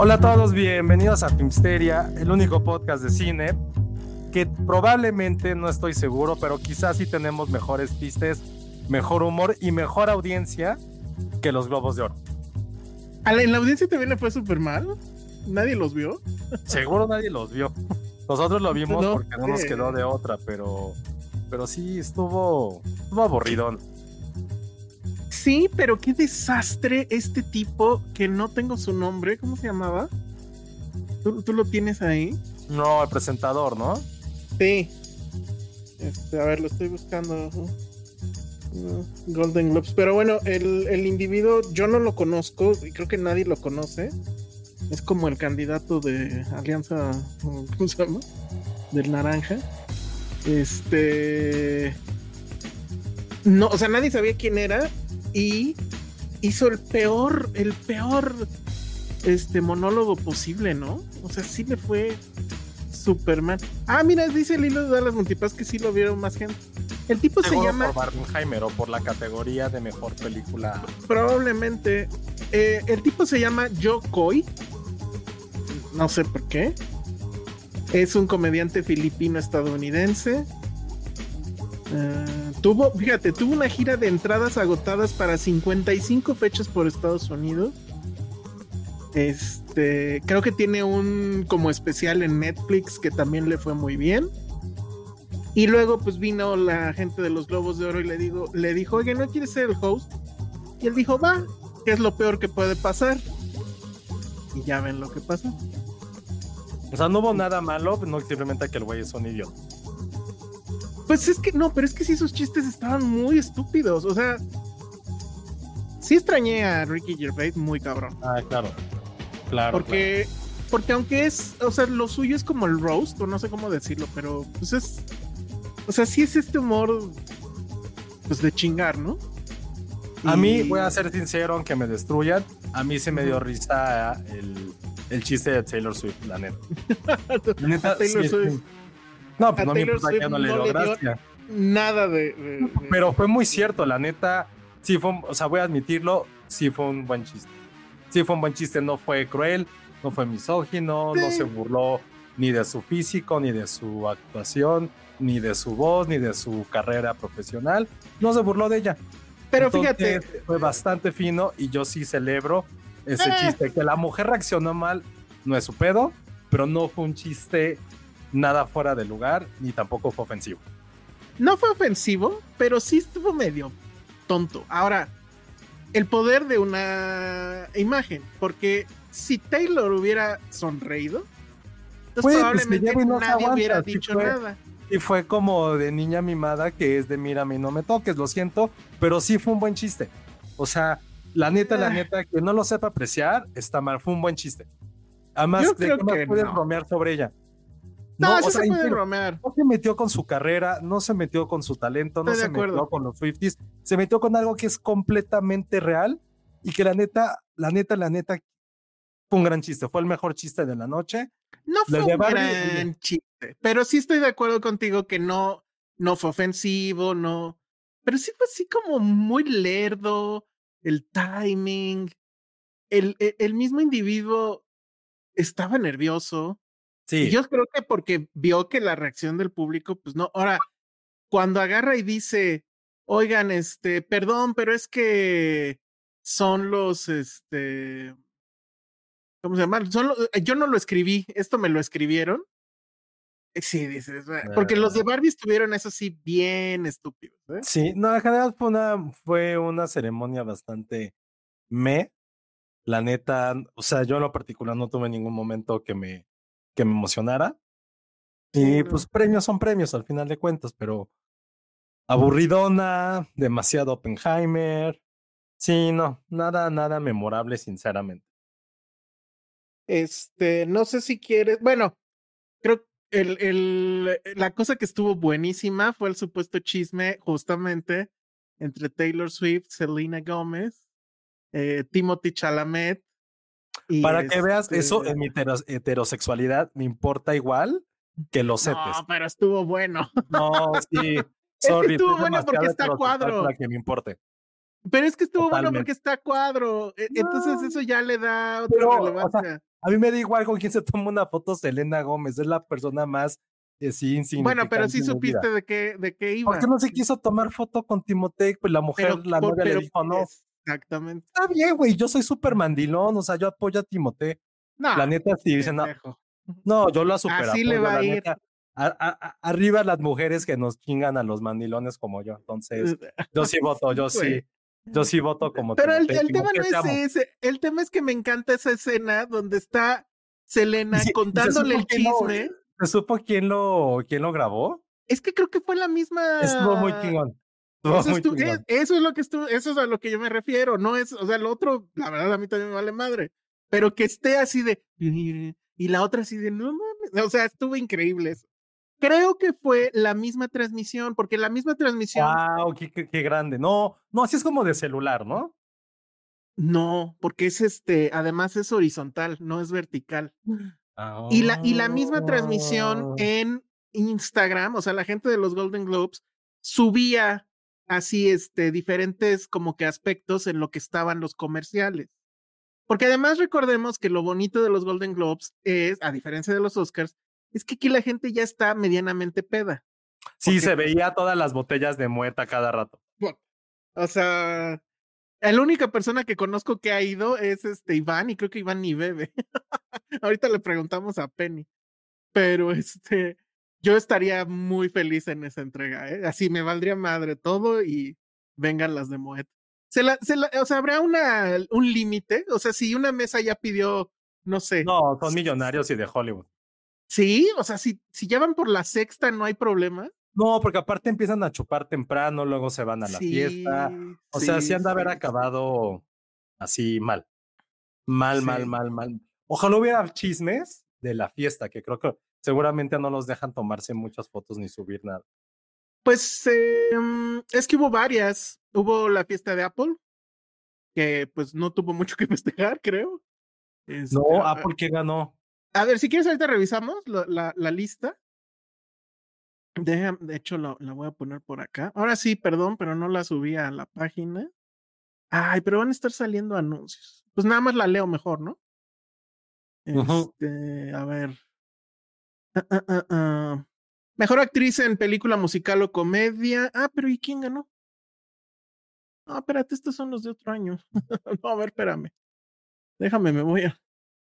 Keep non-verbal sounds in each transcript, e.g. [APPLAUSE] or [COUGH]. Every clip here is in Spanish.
Hola a todos, bienvenidos a Filmsteria, el único podcast de cine que probablemente, no estoy seguro, pero quizás sí tenemos mejores pistes, mejor humor y mejor audiencia que los Globos de Oro. ¿En la audiencia también le fue súper mal? ¿Nadie los vio? Seguro nadie los vio. Nosotros lo vimos No, porque no nos quedó de otra, pero, pero sí estuvo, estuvo aburridón. Sí, pero qué desastre este tipo que no tengo su nombre. ¿Cómo se llamaba? ¿Tú, tú lo tienes ahí? No, el presentador, ¿no? Sí. Este, a ver, lo estoy buscando. Golden Globes. Pero bueno, el, el individuo yo no lo conozco y creo que nadie lo conoce. Es como el candidato de Alianza, ¿cómo se llama? Del Naranja. Este. No, o sea, nadie sabía quién era y hizo el peor, el peor este monólogo posible, ¿no? O sea, sí le fue Superman. Ah, mira, dice el hilo de Dallas Multipass que sí lo vieron más gente. El tipo se llama por Barbenheimer o por la categoría de mejor película. probablemente eh, el tipo se llama Joe Coy. No sé por qué. Es un comediante filipino Eh, tuvo, fíjate, tuvo una gira de entradas agotadas para 55 fechas por Estados Unidos. Este, creo que tiene un como especial en Netflix que también le fue muy bien. Y luego pues vino la gente de los Globos de Oro y le digo, le dijo, oye, ¿no quieres ser el host? Y él dijo, va, que es lo peor que puede pasar. Y ya ven lo que pasó. O sea, no hubo nada malo, no simplemente que el güey es un idiota. Pues es que no, pero es que sí, sus chistes estaban muy estúpidos. O sea, sí extrañé a Ricky Gervais muy cabrón. Ah, claro. Claro. Porque, porque aunque es, o sea, lo suyo es como el roast, o no sé cómo decirlo, pero pues es, o sea, sí es este humor, pues de chingar, ¿no? A mí, voy a ser sincero, aunque me destruyan, a mí se me dio risa el, el chiste de Taylor Swift, la neta. La [LAUGHS] neta, Taylor sí, Swift. No, pues a no me importa que no le dio gracia. Nada de, de- de- Pero fue muy cierto, la neta. Sí fue, o sea, voy a admitirlo, sí fue un buen chiste. Sí fue un buen chiste, no fue cruel, no fue misógino, no se burló ni de su físico, ni de su actuación, ni de su voz, ni de su carrera profesional. No se burló de ella. pero Entonces, fíjate, Fue bastante fino y yo sí celebro ese Eh. chiste. Que la mujer reaccionó mal no es su pedo, pero no fue un chiste nada fuera de lugar ni tampoco fue ofensivo. no fue ofensivo, pero sí estuvo medio tonto. Ahora, el poder de una imagen, porque si Taylor hubiera sonreído, entonces Pues, probablemente pues, no se nadie hubiera aguanta, dicho fue. nada. Y fue como de niña mimada que es de mírame y no me toques, lo siento, pero sí fue un buen chiste. O sea, la neta, la Ah. neta, que no lo sepa apreciar, está mal, fue un buen chiste. Además, Yo ¿de creo qué más que puedes no. bromear sobre ella? No, o sí sea, se puede bromear. no se metió con su carrera, no se metió con su talento, no Estoy se metió acuerdo. con los Swifties, se metió con algo que es completamente real y que la neta, la neta, la neta, fue un gran chiste, fue el mejor chiste de la noche. No fue un gran chiste, pero sí estoy de acuerdo contigo que no, no fue ofensivo, no, pero sí fue así como muy lerdo, el timing, el, el, el mismo individuo estaba nervioso. Sí, Y yo creo que porque vio que la reacción del público, pues no, ahora, cuando agarra y dice, oigan, este, perdón, pero es que son los, este, ¿cómo se llama? Son eh, yo no lo escribí, esto me lo escribieron. Sí, dices, porque los de ah. Barbie estuvieron eso sí bien estúpidos. ¿eh? Sí, no, en general fue una, fue una ceremonia bastante me. La neta, o sea, yo en lo particular no tuve ningún momento que me, que me emocionara. Y pues premios son premios al final de cuentas, pero aburridona, demasiado Oppenheimer. Sí, no, nada, nada memorable, sinceramente. Este, no sé si quieres, bueno, creo el, el, la cosa que estuvo buenísima fue el supuesto chisme justamente entre Taylor Swift, Selena Gómez, eh, Timothy Chalamet. Y Para que veas, eso en mi heterosexualidad me importa igual que los setes. No, pero estuvo bueno. No, [LAUGHS] sí. Sorry, estuvo bueno porque está a cuadro. Para que me importe. Pero es que estuvo bueno porque está cuadro. E, entonces eso ya le da otra relevancia. a mí me da igual con quién se toma una foto Selena Gómez. Es la persona más eh, sí, Bueno, pero sí supiste de qué, de qué iba. ¿Por qué no se quiso tomar foto con Timotei? Pues la mujer, la novia le dijo no. Exactamente. Está bien, güey. Yo soy súper mandilón. O sea, yo apoyo a Timotei. No, la neta sí dicen, no, no, yo lo supero. Así le va a ir. arriba las mujeres que nos chingan a los mandilones como yo. Entonces, yo sí [LAUGHS] voto, yo sí. Yo sí voto como Pero el, tema no es ese. El tema es que me encanta esa escena donde está Selena contándole el chisme. ¿Se supo quién lo, quién lo grabó? Es que creo que fue la misma. Estuvo muy chingón. Eso, eso, es lo que estuvo, eso es a lo que yo me refiero. No es, o sea, el otro, la verdad, a mí también me vale madre. Pero que esté así de. Y la otra así de, no mames. O sea, estuvo increíble eso. Creo que fue la misma transmisión, porque la misma transmisión. ¡Wow! Qué, qué, grande! No, no, así es como de celular, ¿no? No, porque es este, además es horizontal, no es vertical. Y, la, y la misma transmisión ah. en Instagram, o sea, la gente de los Golden Globes subía así, este, diferentes como que aspectos en lo que estaban los comerciales. Porque además recordemos que lo bonito de los Golden Globes es, a diferencia de los Oscars, es que aquí la gente ya está medianamente peda. Sí, se veía todas las botellas de muerta cada rato. o sea, la única persona que conozco que ha ido es este Iván y creo que Iván ni bebe. [LAUGHS] Ahorita le preguntamos a Penny. Pero este, yo estaría muy feliz en esa entrega, ¿eh? Así me valdría madre todo y vengan las de Moet se la, se la, o sea, habrá una, un límite. O sea, si una mesa ya pidió, no sé. No, son millonarios y de Hollywood. Sí, o sea, si, si ya van por la sexta, no hay problema. No, porque aparte empiezan a chupar temprano, luego se van a la fiesta. O sea, si han de haber acabado así mal. Mal, mal, mal, mal. Ojalá hubiera chismes de la fiesta, que creo que seguramente no los dejan tomarse muchas fotos ni subir nada. Pues em, es que hubo varias. Hubo la fiesta de Apple, que pues no tuvo mucho que [LAUGHS] festejar, creo. Este, no, Apple que ganó. A ver, si quieres ahorita revisamos la, la, lista. de hecho, la, la, voy a poner por acá. Ahora sí, perdón, pero no la subí a la página. Ay, pero van a estar saliendo anuncios. Pues nada más la leo mejor, ¿no? Este, a ver. Ah, ah, ah, Mejor actriz en película musical o comedia. Ah, pero ¿y quién ganó? Ah, espérate, estos son los de otro año. [LAUGHS] no, a ver, espérame. Déjame, me voy a.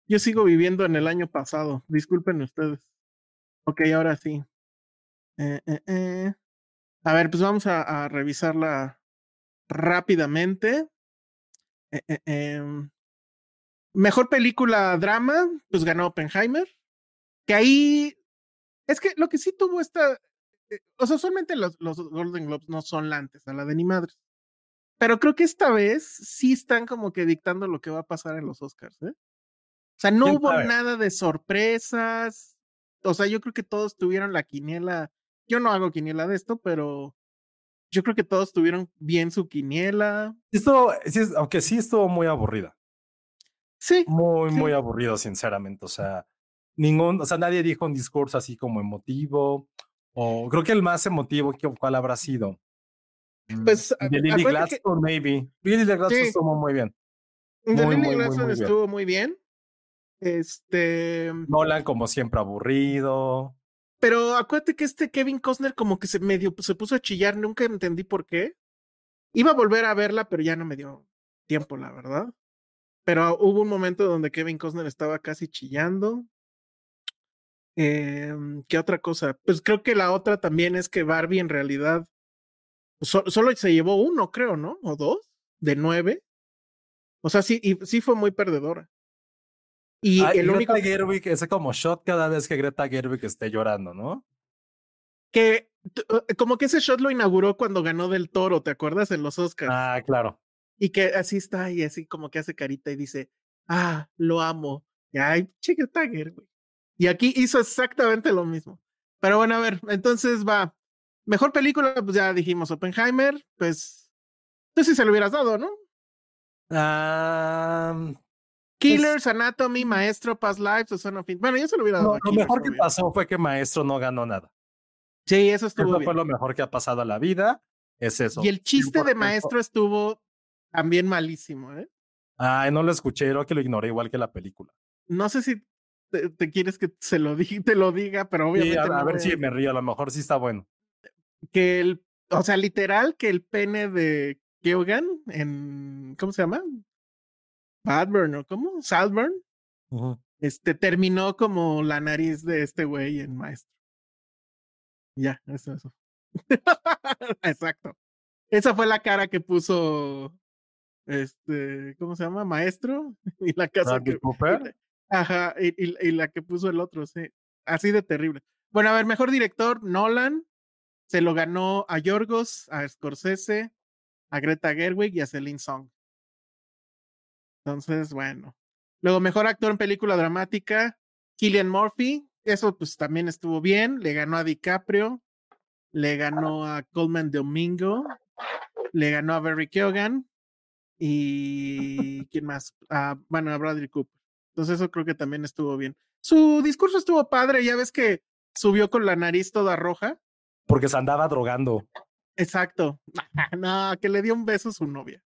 Yo sigo viviendo en el año pasado. Disculpen ustedes. Ok, ahora sí. Eh, eh, eh. A ver, pues vamos a, a revisarla rápidamente. Em, mejor película drama, pues ganó Oppenheimer. Que ahí es que lo que sí tuvo esta. Eh, o sea, usualmente los, los Golden Globes no son la a la de ni madres. Pero creo que esta vez sí están como que dictando lo que va a pasar en los Oscars, ¿eh? O sea, no hubo nada de sorpresas. O sea, yo creo que todos tuvieron la quiniela. Yo no hago quiniela de esto, pero yo creo que todos tuvieron bien su quiniela. Esto, aunque sí estuvo muy aburrida. Sí. Muy, muy aburrido, sinceramente. O sea, ningún, o sea, nadie dijo un discurso así como emotivo, o creo que el más emotivo, ¿cuál habrá sido? Mm, pues, de Lily Gladstone, maybe. Lily Gladstone estuvo muy bien. De Lily Gladstone estuvo muy bien. Este. Nolan, como siempre, aburrido. pero acuérdate que este Kevin Costner como que se medio se puso a chillar, nunca entendí por qué. Iba a volver a verla, pero ya no me dio tiempo, la verdad. Pero hubo un momento donde Kevin Costner estaba casi chillando. Em, ¿Qué otra cosa? Pues creo que la otra también es que Barbie en realidad solo se llevó uno, creo, ¿no? O dos, de nueve. O sea, sí, y sí fue muy perdedora. Y el único. Greta Gerwig, ese como shot cada vez que Greta Gerwig esté llorando, ¿no? Que eh, como que ese shot lo inauguró cuando ganó del toro, ¿te acuerdas? En los Oscars. Ah, claro. Y que así está y así como que hace carita y dice, ah, lo amo. Y ay, chica Tiger, güey. Y aquí hizo exactamente lo mismo. Pero bueno, a ver, entonces va. Mejor película, pues ya dijimos Oppenheimer, pues. Pues si se lo hubieras dado, ¿no? Ah. Killers, Anatomy, Maestro, Past Lives, o Son of Bueno, yo se lo hubiera dado. lo mejor que pasó fue que Maestro no ganó nada. Sí, eso estuvo. Eso fue lo mejor que ha pasado a la vida. Es eso. Y el chiste de Maestro estuvo también malísimo, ¿eh? Ay, no lo escuché, creo que lo ignoré igual que la película. No sé si te, quieres que se lo diga, te lo diga, pero obviamente. a, ver si me río, a lo mejor sí está bueno. Que el, o sea, literal, que el pene de Keogan en, ¿cómo se llama? Badburn o cómo? Salburn. Este terminó como la nariz de este güey en Maestro. Ya, eso, eso. [LAUGHS] Exacto. Esa fue la cara que puso este, ¿cómo se llama? Maestro. [LAUGHS] Y la casa que. Ajá, y, la que puso el otro, sí. Así de terrible. Bueno, a ver, mejor director, Nolan. Se lo ganó a Yorgos, a Scorsese, a Greta Gerwig y a Celine Song. Entonces, bueno. Luego, mejor actor en película dramática, Killian Murphy. Eso pues también estuvo bien. Le ganó a DiCaprio. Le ganó a Coleman Domingo. Le ganó a Barry Keoghan. Y ¿quién más? Ah, bueno, a Bradley Cooper. Entonces eso creo que también estuvo bien. Su discurso estuvo padre, ya ves que subió con la nariz toda roja. Porque se andaba drogando. Exacto. [LAUGHS] No, que le dio un beso a su novia.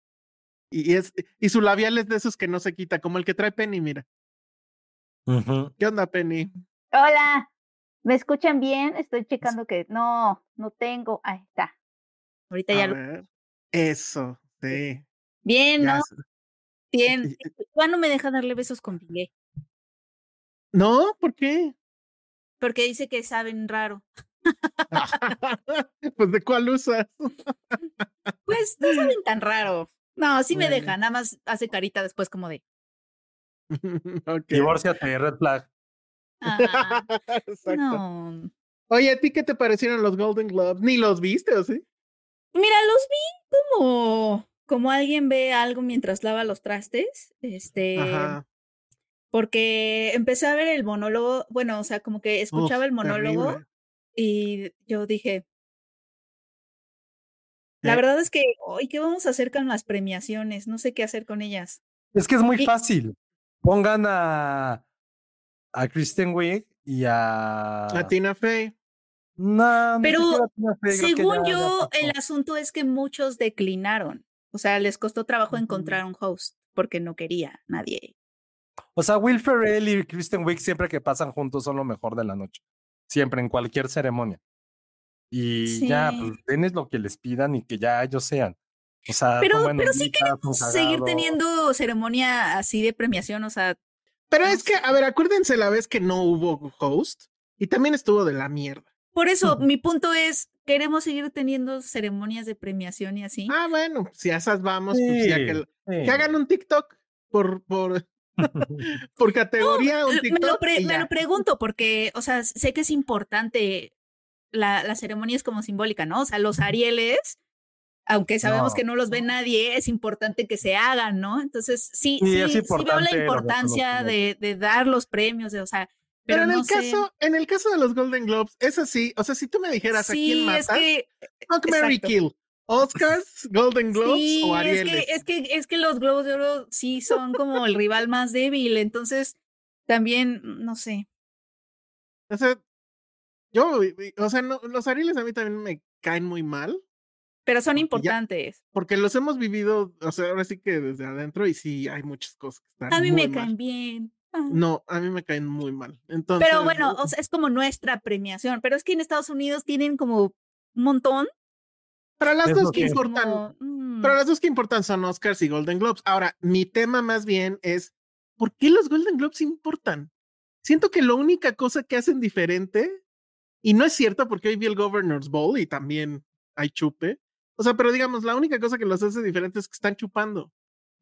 Y, es, y su labial es de esos que no se quita, como el que trae Penny, mira. ¿Qué onda, Penny? Hola, ¿me escuchan bien? Estoy checando que no, no tengo. Ahí está. Ahorita ya lo. Eso, sí. Bien, ¿no? Bien. ¿Cuándo me deja darle besos con Piqué? No, ¿por qué? Porque dice que saben raro. [LAUGHS] pues de cuál usas. pues no saben tan raro. No, sí me deja, nada más hace carita después como de. [LAUGHS] okay. Divórciate, red flag. [LAUGHS] Exacto. No. Oye, ¿a ti qué te parecieron los Golden Globes? ¿Ni los viste o sí? Mira, los vi como como alguien ve algo mientras lava los trastes, este, porque empecé a ver el monólogo, bueno, o sea, como que escuchaba el monólogo y yo dije, la eh verdad es que, hoy, ¿qué vamos a hacer con las premiaciones? No sé qué hacer con ellas. Es que es muy fácil. Pongan a, a Kristen Wiig y a... A Tina Fey. No, pero según yo, el asunto es que muchos declinaron. O sea, les costó trabajo encontrar un host porque no quería nadie. O sea, Will Ferrell y Kristen Wiig siempre que pasan juntos son lo mejor de la noche. Siempre, en cualquier ceremonia. Y ya, pues denles lo que les pidan y que ya ellos sean. O sea, pero, pero sí queremos seguir teniendo ceremonia así de premiación, o sea. Pero es que, a ver, acuérdense la vez que no hubo host y también estuvo de la mierda. Por eso, mi punto es, queremos seguir teniendo ceremonias de premiación y así. Ah, bueno, si a esas vamos, pues ya que, que, hagan un TikTok por, por, [LAUGHS] por categoría. un TikTok me, lo me, lo pregunto porque, o sea, sé que es importante la, la ceremonia es como simbólica, ¿no? O sea, los Arieles, aunque sabemos que no los ve nadie, es importante que se hagan, ¿no? Entonces, sí, sí, sí, veo la importancia de, de, dar los premios, de, o sea, pero, en el caso, en el caso de los Golden Globes, es así. O sea, si tú me dijeras a quién matas, es que, Fuck Mary Kill. [LAUGHS] Oscars, Golden Globes o Arieles. Es que, es que, es que los Globos de Oro sí son como el rival más débil. Entonces, también, no sé. O sea, yo, o sea, no, los Arieles a mí también me caen muy mal. Pero son importantes. porque los hemos vivido, o sea, ahora sí que desde adentro y sí hay muchas cosas que están. A mí me caen bien. Ah. No, a mí me caen muy mal. Entonces, Pero bueno, o sea, es como nuestra premiación. Pero es que en Estados Unidos tienen como un montón. para las es dos que que- importan, como, mm, pero las dos que importan son Oscars y Golden Globes. Ahora, mi tema más bien es, ¿por qué los Golden Globes importan? Siento que la única cosa que hacen diferente, y no es cierto porque hoy vi el Governor's Bowl y también hay chupe, o sea, pero digamos, la única cosa que los hace diferentes es que están chupando.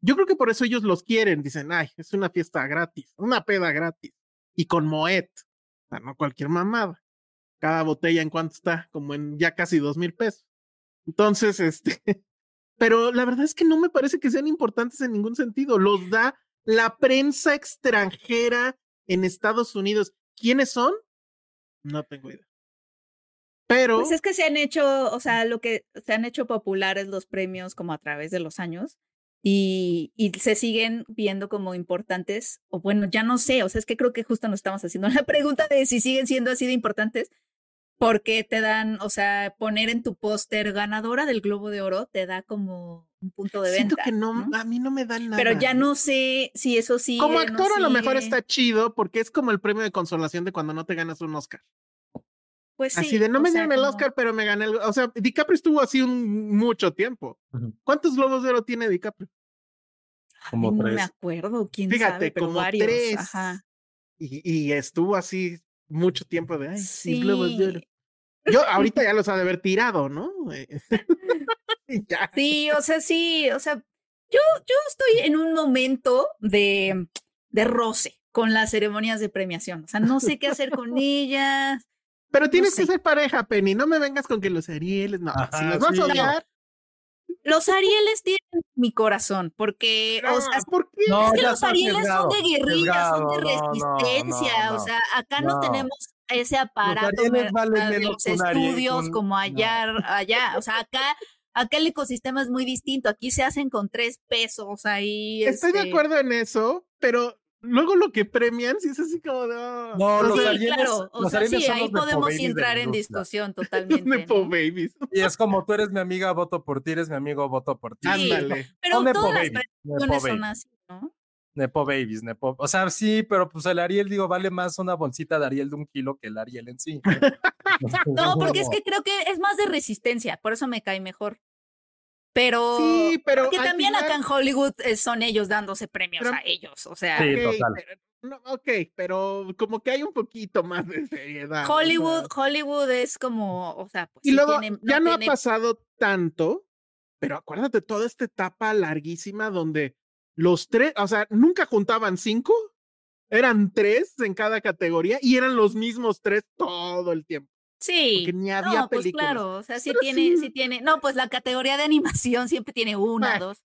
Yo creo que por eso ellos los quieren, dicen, ay, es una fiesta gratis, una peda gratis, y con Moet, o sea, no cualquier mamada. Cada botella en cuánto está, como en ya casi dos mil pesos. Entonces, este, [LAUGHS] pero la verdad es que no me parece que sean importantes en ningún sentido. Los da la prensa extranjera en Estados Unidos. ¿Quiénes son? No tengo idea. Pero Pues es que se han hecho, o sea, lo que se han hecho populares los premios como a través de los años y, y se siguen viendo como importantes, o bueno, ya no sé, o sea, es que creo que justo nos estamos haciendo [LAUGHS] la pregunta de si siguen siendo así de importantes, porque te dan, o sea, poner en tu póster ganadora del Globo de Oro te da como un punto de siento venta. que no, ¿no? a mí no me dan nada. Pero ya ¿eh? no sé si eso sí. Como actor a lo mejor está chido porque es como el premio de consolación de cuando no te ganas un Oscar. Pues así sí, de no me sea, dieron el como- Oscar, pero me gané el. O sea, DiCaprio estuvo así un mucho tiempo. ¿Cuántos globos de oro tiene DiCaprio? Ay, Como no me acuerdo, quién Fíjate, sabe, pero como varios. tres. Ajá. Y, y estuvo así mucho tiempo de ay, mis globos de oro. Sí. Yo ahorita [LAUGHS] ya los ha de haber tirado, ¿no? Eh, [LAUGHS] ya. Sí, o sea, sí, o sea, yo, yo estoy en un momento de, de roce con las ceremonias de premiación. O sea, no sé qué hacer con [LAUGHS] ellas. Pero tienes que sé. ser pareja, Penny. No me vengas con que los Arieles. No, si los vas sí. a odiar. Los Arieles tienen mi corazón, porque, o sea, ah, ¿por qué? No, es que los Arieles son de guerrilla, son de sesgado, no, no, resistencia. no, o no. sea, acá no, no. tenemos ese aparato de los estudios un- como no. allá, allá. O sea, acá, acá el ecosistema es muy distinto. Aquí se hacen con tres pesos ahí. Estoy de este, acuerdo en eso, pero luego lo que premian sí es así como de. ah, No, los Sí, sea, Arieles- claro. O los sea, sí, ahí los podemos entrar en discusión [LAUGHS] totalmente. Nepo ¿no? Babies. Y es como tú eres mi amiga, voto por ti, eres mi amigo, voto por ti. Sí. Ándale. Pero todas las Babies, premiaciones son así, ¿no? Nepo Babies, Nepo. O sea, sí, pero pues el Ariel, digo, vale más una bolsita de Ariel de un kilo que el Ariel en sí. [LAUGHS] No, porque es que creo que es más de resistencia, por eso me cae mejor. Pero Sí, pero. que también final- acá en Hollywood eh, son ellos dándose premios Pero- a ellos. O sea, Sí, ok, total. pero- no, ok, pero como que hay un poquito más de seriedad. o sea, Hollywood, Hollywood es como, o sea, pues Y sí luego, tiene- ya no tiene- ha pasado tanto, pero acuérdate toda esta etapa larguísima donde los tres, o sea, nunca juntaban cinco, eran tres en cada categoría y eran los mismos tres todo el tiempo. Sí. Porque ni había no, pues películas. claro, o sea, sí Pero tiene, sí. sí tiene, no, pues la categoría de animación siempre tiene una, Ah. dos.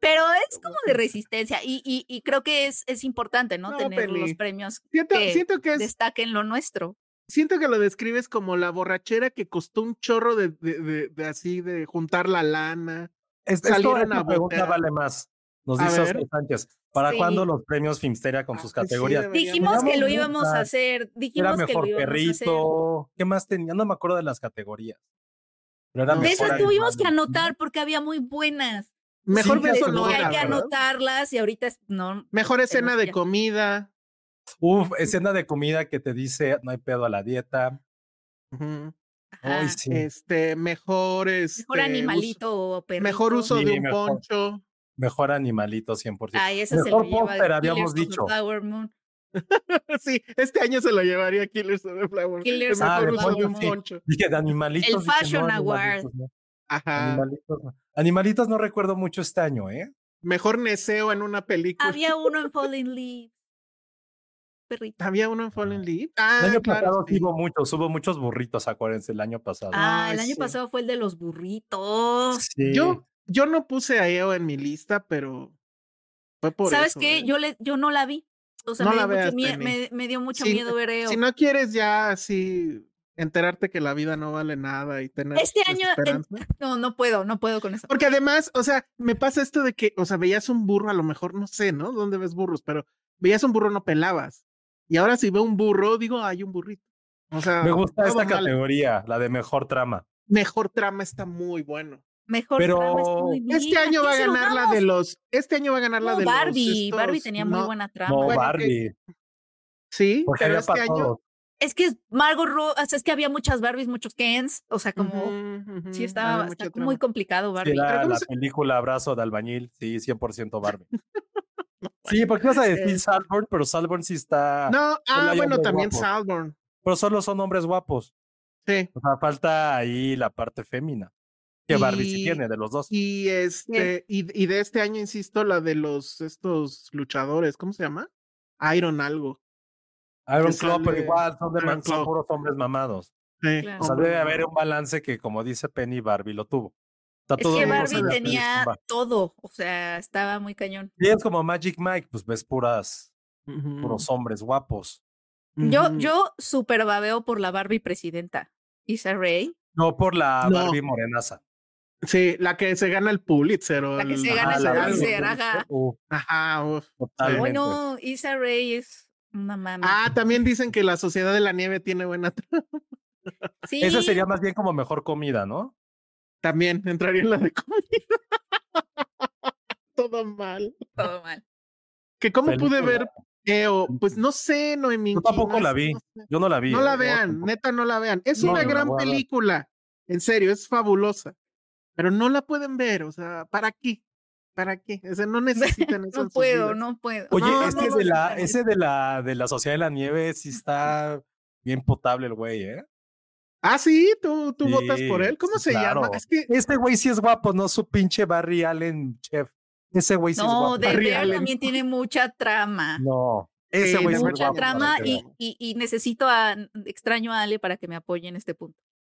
Pero es como de resistencia y, y, y creo que es, es importante, ¿no? No, Tener los premios Siento, que siento que es, destaquen lo nuestro. siento que lo describes como la borrachera que costó un chorro de, de, de- de así, de juntar la lana. Es, Salieron a pregunta votar. vale más. Nos A dice ver. Oscar Sánchez. ¿Para Sí. cuándo los premios Filmsteria con sus Ay, sí, categorías? Dijimos que lo íbamos a hacer, Era dijimos que mejor lo íbamos a hacer. perrito. ¿Qué más tenía? No me acuerdo de las categorías. Pero era De De mejor esas tuvimos que anotar porque había muy buenas. Mejor Sí, que sonora, sonora, hay que ¿verdad? anotarlas y ahorita es- no. Mejor escena de comida. Uf, escena de comida que te dice no hay pedo a la dieta. Uy, sí. Este, mejor este, Mejor animalito o perrito. mejor uso Sí, de un mejor. poncho. Mejor animalito 100%. Ay, ese se Mejor póster, habíamos dicho. Flower Moon. sí, este año se lo llevaría Killers of the Flower. Killers el of the Flower sí. Dije de animalitos. El dije, no, Fashion Award. animalitos no. Ajá. Animalitos no. Animalitos no recuerdo mucho este año, ¿eh? Mejor neseo en una película. Había [LAUGHS] uno en Falling Leaves. Perrito. Había uno en Fallen Leaf. El Ah, año claro. pasado sí. hubo muchos, hubo muchos burritos, acuérdense, el año pasado. Ah, Ay, el año sí. pasado fue el de los burritos. Sí. Yo, yo no puse a EO en mi lista, pero fue por ¿Sabes eso, qué? ¿eh? Yo le, yo no la vi. O sea, No me, dio mucho veas, mie- Penny. me, me dio mucho Si- miedo ver EO. Si no quieres ya así enterarte que la vida no vale nada y tener Este año. [LAUGHS] No, no puedo, no puedo con eso. Porque además, o sea, me pasa esto de que, o sea, veías un burro, a lo mejor, no sé, ¿no? ¿Dónde ves burros? Pero veías un burro, no pelabas. Y ahora si veo un burro, digo, hay un burrito. O sea, Me gusta esta mal. categoría, la de mejor trama. Mejor trama está muy bueno. Mejor Pero muy bien. Este ¿A año va a ganar la de los. Este año va a ganar la No, de los. Barbie. Barbie estos- tenía muy no, buena trama. No, Barbie. Sí, Porque pero había este para año. todos. Es que Margot Robbie, o sea, es que había muchas Barbies, muchos Kens, o sea, como sí estaba está muy complicado Sí, Barbie. ¿cómo la se- película Abrazo de Albañil, sí, 100% Barbie. [LAUGHS] sí, porque vas a decir Sí. Salborn, pero Salborn sí está. No, ah, bueno, también guapos. Salborn. Pero solo son hombres guapos. Sí. O sea, falta ahí la parte fémina. Que Barbie sí tiene de los dos. Y este, y, y de este año, insisto, la de los estos luchadores, ¿cómo se llama? Iron algo. Iron Claw, pero igual son, de man- son puros hombres mamados. Sí, Claro. O sea, debe haber un balance que, como dice Penny, Barbie lo tuvo. Sea, Es todo que Barbie tenía todo, o sea, estaba muy cañón. Y es como Magic Mike, pues ves puras, Ujú, puros hombres guapos. Yo, ujú. yo super babeo por la Barbie presidenta, Issa Rae, No por la No. Barbie morenaza. Sí, la que se gana el Pulitzer. O La que el- se gana Ah, el Pulitzer, ajá. Uh, Ajá, uf. Bueno, Issa Rae es una mami. Ah, también dicen que la Sociedad de la Nieve tiene buena [LAUGHS] trama. sí, Ese sería más bien como mejor comida, ¿no? También entraría en la de comida. [LAUGHS] Todo mal. todo mal. Que cómo pude ver EO, pues no sé, Noemí. Yo tampoco la vi. Yo no la vi. No ¿eh? la No, vean, neta, no la vean. Es No, una gran película. En serio, es fabulosa. Pero no la pueden ver, o sea, ¿para qué? ¿Para qué? O sea, no [LAUGHS] necesitan eso. No puedo, no puedo. Oye, No, ese, no, de no, la, no. ese de la de la Sociedad de la Nieve [LAUGHS] sí está bien potable el güey, ¿eh? Ah, sí, tú, tú votas por él. ¿Cómo se llama? Es que Este güey sí es guapo, no su pinche Barry Allen chef. Ese güey sí es No, guapo. de Barry Allen. también tiene mucha trama. No, ese Sí, güey sí es mucha guapo. trama y, y, y necesito a, extraño a Ale para que me apoye en este punto.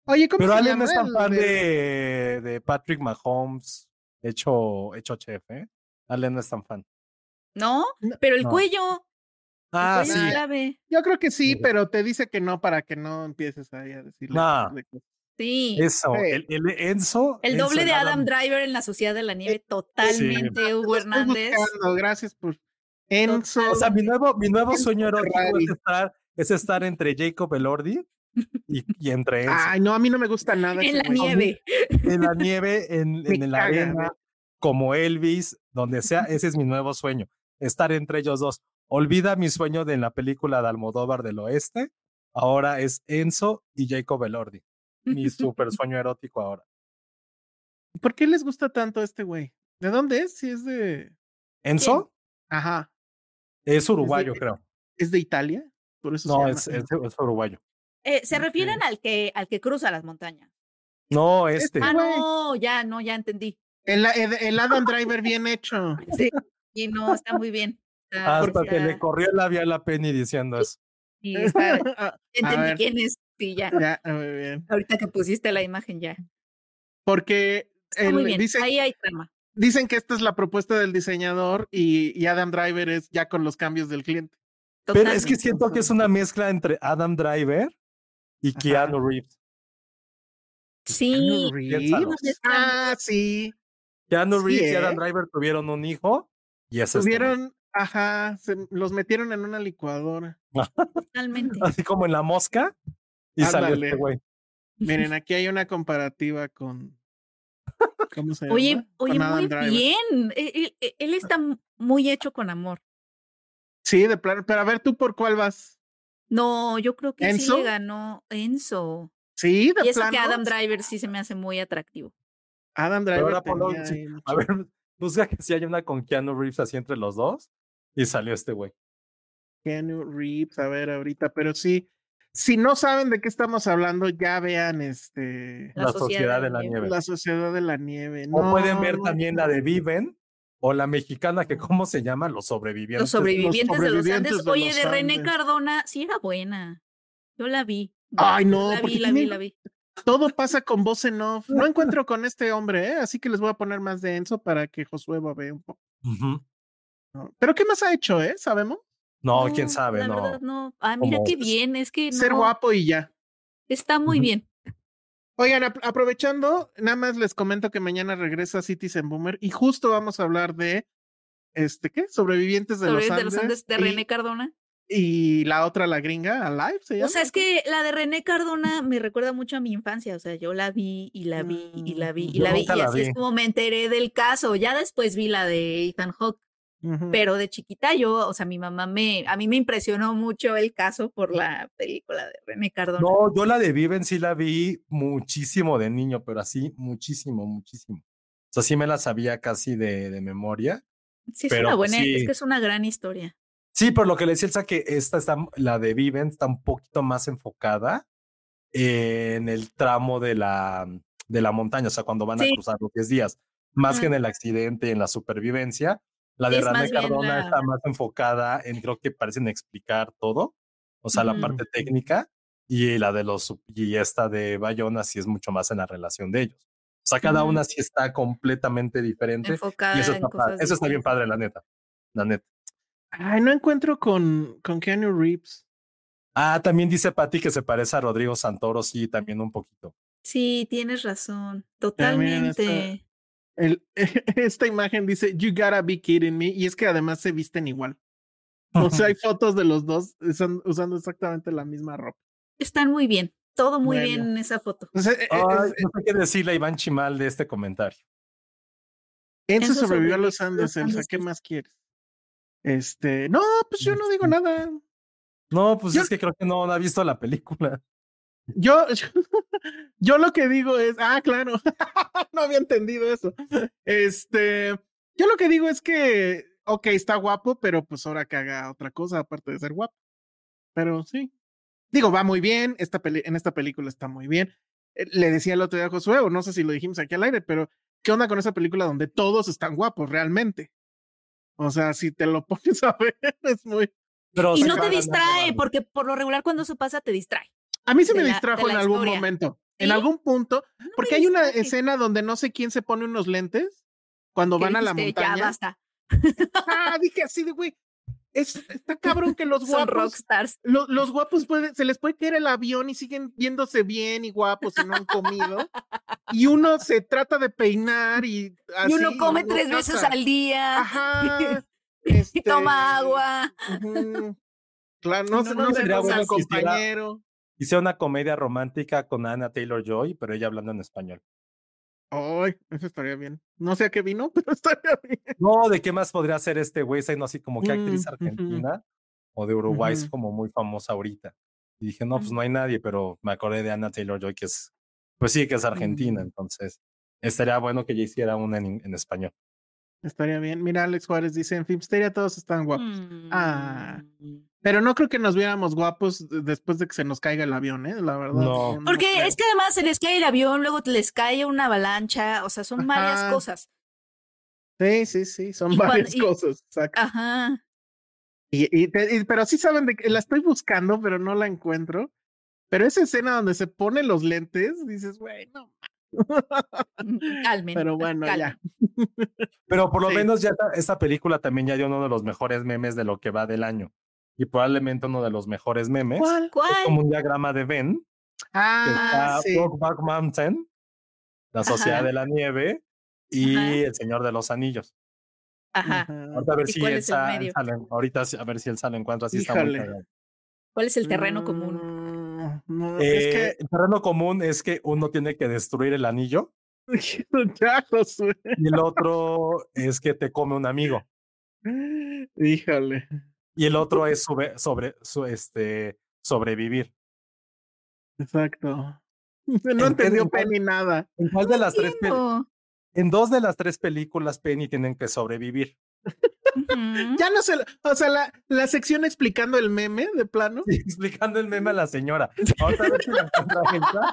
Oye, ¿cómo Pero se Allen llama? no es tan fan de- de, Patrick Mahomes hecho, hecho chef, ¿eh? Allen no es tan fan. ¿No? Pero el no. cuello, el Ah, cuello sí. Yo creo que sí, pero te dice que no para que no empieces ahí a decirle. Cosas. Sí. Eso, Sí. el, el Enzo. el doble de Adam Driver en la Sociedad de la Nieve, totalmente, Hugo Hernández. buscando, Gracias por. Enzo. O sea, mi nuevo, mi nuevo sueño erótico es estar, es estar entre Jacob Elordi y, y entre Enzo. Ay, no, a mí no me gusta nada. En la nieve. en la nieve, en, en la arena, como Elvis, donde sea, ese es mi nuevo sueño, estar entre ellos dos. Olvida mi sueño de en la película de Almodóvar del Oeste, ahora es Enzo y Jacob Elordi. Mi super [LAUGHS] sueño erótico ahora. ¿Por qué les gusta tanto este güey? ¿De dónde es? Si es de. Enzo Ajá. es uruguayo, de- creo. ¿Es de Italia? Por eso se No, llama es, es uruguayo. Eh, se refieren al que, al que cruza las montañas. No, este. Ah, güey. no, ya, no, ya entendí. El, el, el Adam Driver [LAUGHS] bien hecho. Sí. Y no, está muy bien. Está- Hasta que está- le corrió el labial a Penny diciendo eso. sí, está- [LAUGHS] A entendí quién es. Sí, ya. Ya, muy bien. Ahorita que pusiste la imagen, ya. Porque muy bien. dicen, Ahí hay trama. dicen que esta es la propuesta del diseñador y, y Adam Driver es ya con los cambios del cliente. Pero es que siento que es una mezcla entre Adam Driver y Ajá. Keanu Reeves. Sí. Keanu. Reeves. Ah, sí. Keanu Sí, Reeves y Adam ¿eh? Driver tuvieron un hijo y es este. Tuvieron, ajá, se, los metieron en una licuadora. Totalmente. [LAUGHS] así como en la mosca y salió Ándale. este güey. Miren, [LAUGHS] aquí hay una comparativa con. ¿Cómo se llama? Oye, oye, muy Driver. bien. Él, él- él está muy hecho con amor. Sí, de plano. Pero a ver, ¿tú por cuál vas? No, yo creo que sí ¿Enzo? le ganó Enzo. Sí, de Y eso plano. que Adam Driver sí se me hace muy atractivo. Adam Driver. tenía sí, A ver, [LAUGHS] busca que si hay una con Keanu Reeves así entre los dos y salió este güey. Keanu Reeves, a ver ahorita, pero sí, si no saben de qué estamos hablando, ya vean este La La, Sociedad de de la Nieve. Nieve. La Sociedad de la Nieve. O No, pueden ver también la de Viven o la mexicana que cómo se llama, Los sobrevivientes. Los sobrevivientes, de los sobrevivientes Andes. de Oye, los de René Andes. Cardona, sí era buena. Yo la vi. Ay, no, La porque vi, la vi, la vi. Todo pasa con voz en off. No [LAUGHS] encuentro con este hombre, ¿eh? así que les voy a poner más de Enzo para que Josué va a ver un poco. Pero ¿qué más ha hecho, eh? ¿Sabemos? No, quién sabe, la no. verdad, no. Ah, mira Como- qué bien, es que Ser guapo y ya. está muy bien. Oigan, ap- aprovechando, nada más les comento que mañana regresa Citizen Boomer y justo vamos a hablar de este, ¿qué? Sobrevivientes de Sobre los de Andes. los Andes de y- René Cardona. Y la otra, la gringa, Alive, se llama. O sea, es que la de René Cardona me recuerda mucho a mi infancia. O sea, yo la vi y la vi y la vi y Yo la vi. Y así es como me enteré del caso. Ya después vi la de Ethan Hawke. Pero de chiquita yo, o sea, mi mamá me, a mí me impresionó mucho el caso por la película de René Cardona. No, yo la de Viven sí la vi muchísimo de niño, pero así muchísimo, muchísimo. O sea, sí me la sabía casi de, de memoria. sí, es pero una buena, es que es una gran historia. Sí, pero lo que le decía Elsa que esta está, la de Viven está un poquito más enfocada en el tramo de la, de la montaña, o sea, cuando van a cruzar los 10 días, más que Ajá. en el accidente en la supervivencia. La de es René Cardona la- está más enfocada en, creo que parecen explicar todo, o sea, la parte técnica, y la de los, y esta de Bayona sí es mucho más en la relación de ellos. O sea, cada una sí está completamente diferente. Enfocada Y eso está, pa- cosas eso está bien padre, la neta. La neta. Ay, no encuentro con, con Keanu Reeves. Ah, también dice Patti que se parece a Rodrigo Santoro, sí, también un poquito. Sí, tienes razón. Totalmente. El, [LAUGHS] esta imagen dice, You gotta be kidding me. Y es que además se visten igual. O sea, hay [LAUGHS] fotos de los dos usan- usando exactamente la misma ropa. Están muy bien. Todo muy Bueno. bien en esa foto. O sea, eh, Ay, es- no sé qué decirle a Iván Chimal de este comentario. Enzo Enzo sobrevivió a los Andes, los Elsa. Andes, ¿Qué Elsa. más quieres? Este, no, pues yo no digo nada. No, pues Yo- es que creo que no ha visto la película. Yo, [LAUGHS] yo, lo que digo es, ah, claro, [LAUGHS] no había entendido eso. Este, yo lo que digo es que, ok, está guapo, pero pues ahora que haga otra cosa aparte de ser guapo. Pero sí. Digo, va muy bien, esta peli- en esta película está muy bien. Eh, Le decía el otro día a Josué, o no sé si lo dijimos aquí al aire, pero ¿qué onda con esa película donde todos están guapos realmente? O sea, si te lo [LAUGHS] pones a ver, es muy... Pero Y no te distrae, porque por lo regular cuando eso pasa te distrae. A mí se me la- distrajo en algún historia. momento. En algún punto, No me porque hay una escena donde no sé quién se pone unos lentes cuando van a la dijiste, Ya montaña. basta. Ah, dije así de güey. Es, está cabrón que los Son guapos, rockstars. lo- los guapos puede- se les puede caer el avión y siguen viéndose bien y guapos y no han comido. y uno se trata de peinar y así. y uno come no tres veces al día. Ajá. [LAUGHS] Y este, toma agua. ujú. Claro, no, No no se vemos con el al quisiera- compañero. Hice una comedia romántica con Anna Taylor Joy, pero ella hablando en español. Ay, eso estaría bien. No sé a qué vino, [LAUGHS] pero estaría bien. No, ¿de qué más podría ser este güey? Siendo así como que actriz Mm, argentina o de Uruguay, es como muy famosa ahorita. Y dije, no, pues Ujú. no hay nadie, pero me acordé de Anna Taylor Joy, que es, pues sí, que es argentina, Mm. entonces estaría bueno que ella hiciera una en, en español. Estaría bien. Mira, Alex Juárez dice, en Filmsteria todos están guapos. Ah. Mm. Pero no creo que nos viéramos guapos de- después de que se nos caiga el avión, ¿eh? La verdad. No. Porque creo. es que además se les cae el avión, luego les cae una avalancha, o sea, son varias Ajá. cosas. Sí, sí, sí, son Y cuando- varias [LAUGHS] y- cosas. exacto. Ajá. Y, y te- y- pero sí saben de que la estoy buscando, pero no la encuentro. Pero esa escena donde se pone los lentes, dices, güey, no. Calmen. Pero bueno, ya. [LAUGHS] Pero por lo Sí. menos ya esta, esta película también ya dio uno de los mejores memes de lo que va del año. Y probablemente uno de los mejores memes. ¿Cuál? Es ¿Cuál? como un diagrama de Ben, que Ah, está sí. Brokeback Mountain, La Sociedad Ajá. de la Nieve y Ajá. El Señor de los Anillos. Ajá. Ahorita a ver ¿Y si él sale- ahorita a ver si él sale encuentra así está muy Híjole. ¿Cuál es el terreno común? No, Eh, es que El terreno común es que uno tiene que destruir el anillo [LAUGHS] y el otro es que te come un amigo. [GASPS] Híjole. Y el otro es [LAUGHS] sobre, sobre su, este, sobrevivir. Exacto. [LAUGHS] No ¿En entendió Penny nada. ¿En cuál de las tres pel- Entiendo. En dos de las tres películas Penny tienen que sobrevivir. Ya no sé, o sea, la, la sección explicando el meme de plano. Y explicando el meme a la señora. Ahorita.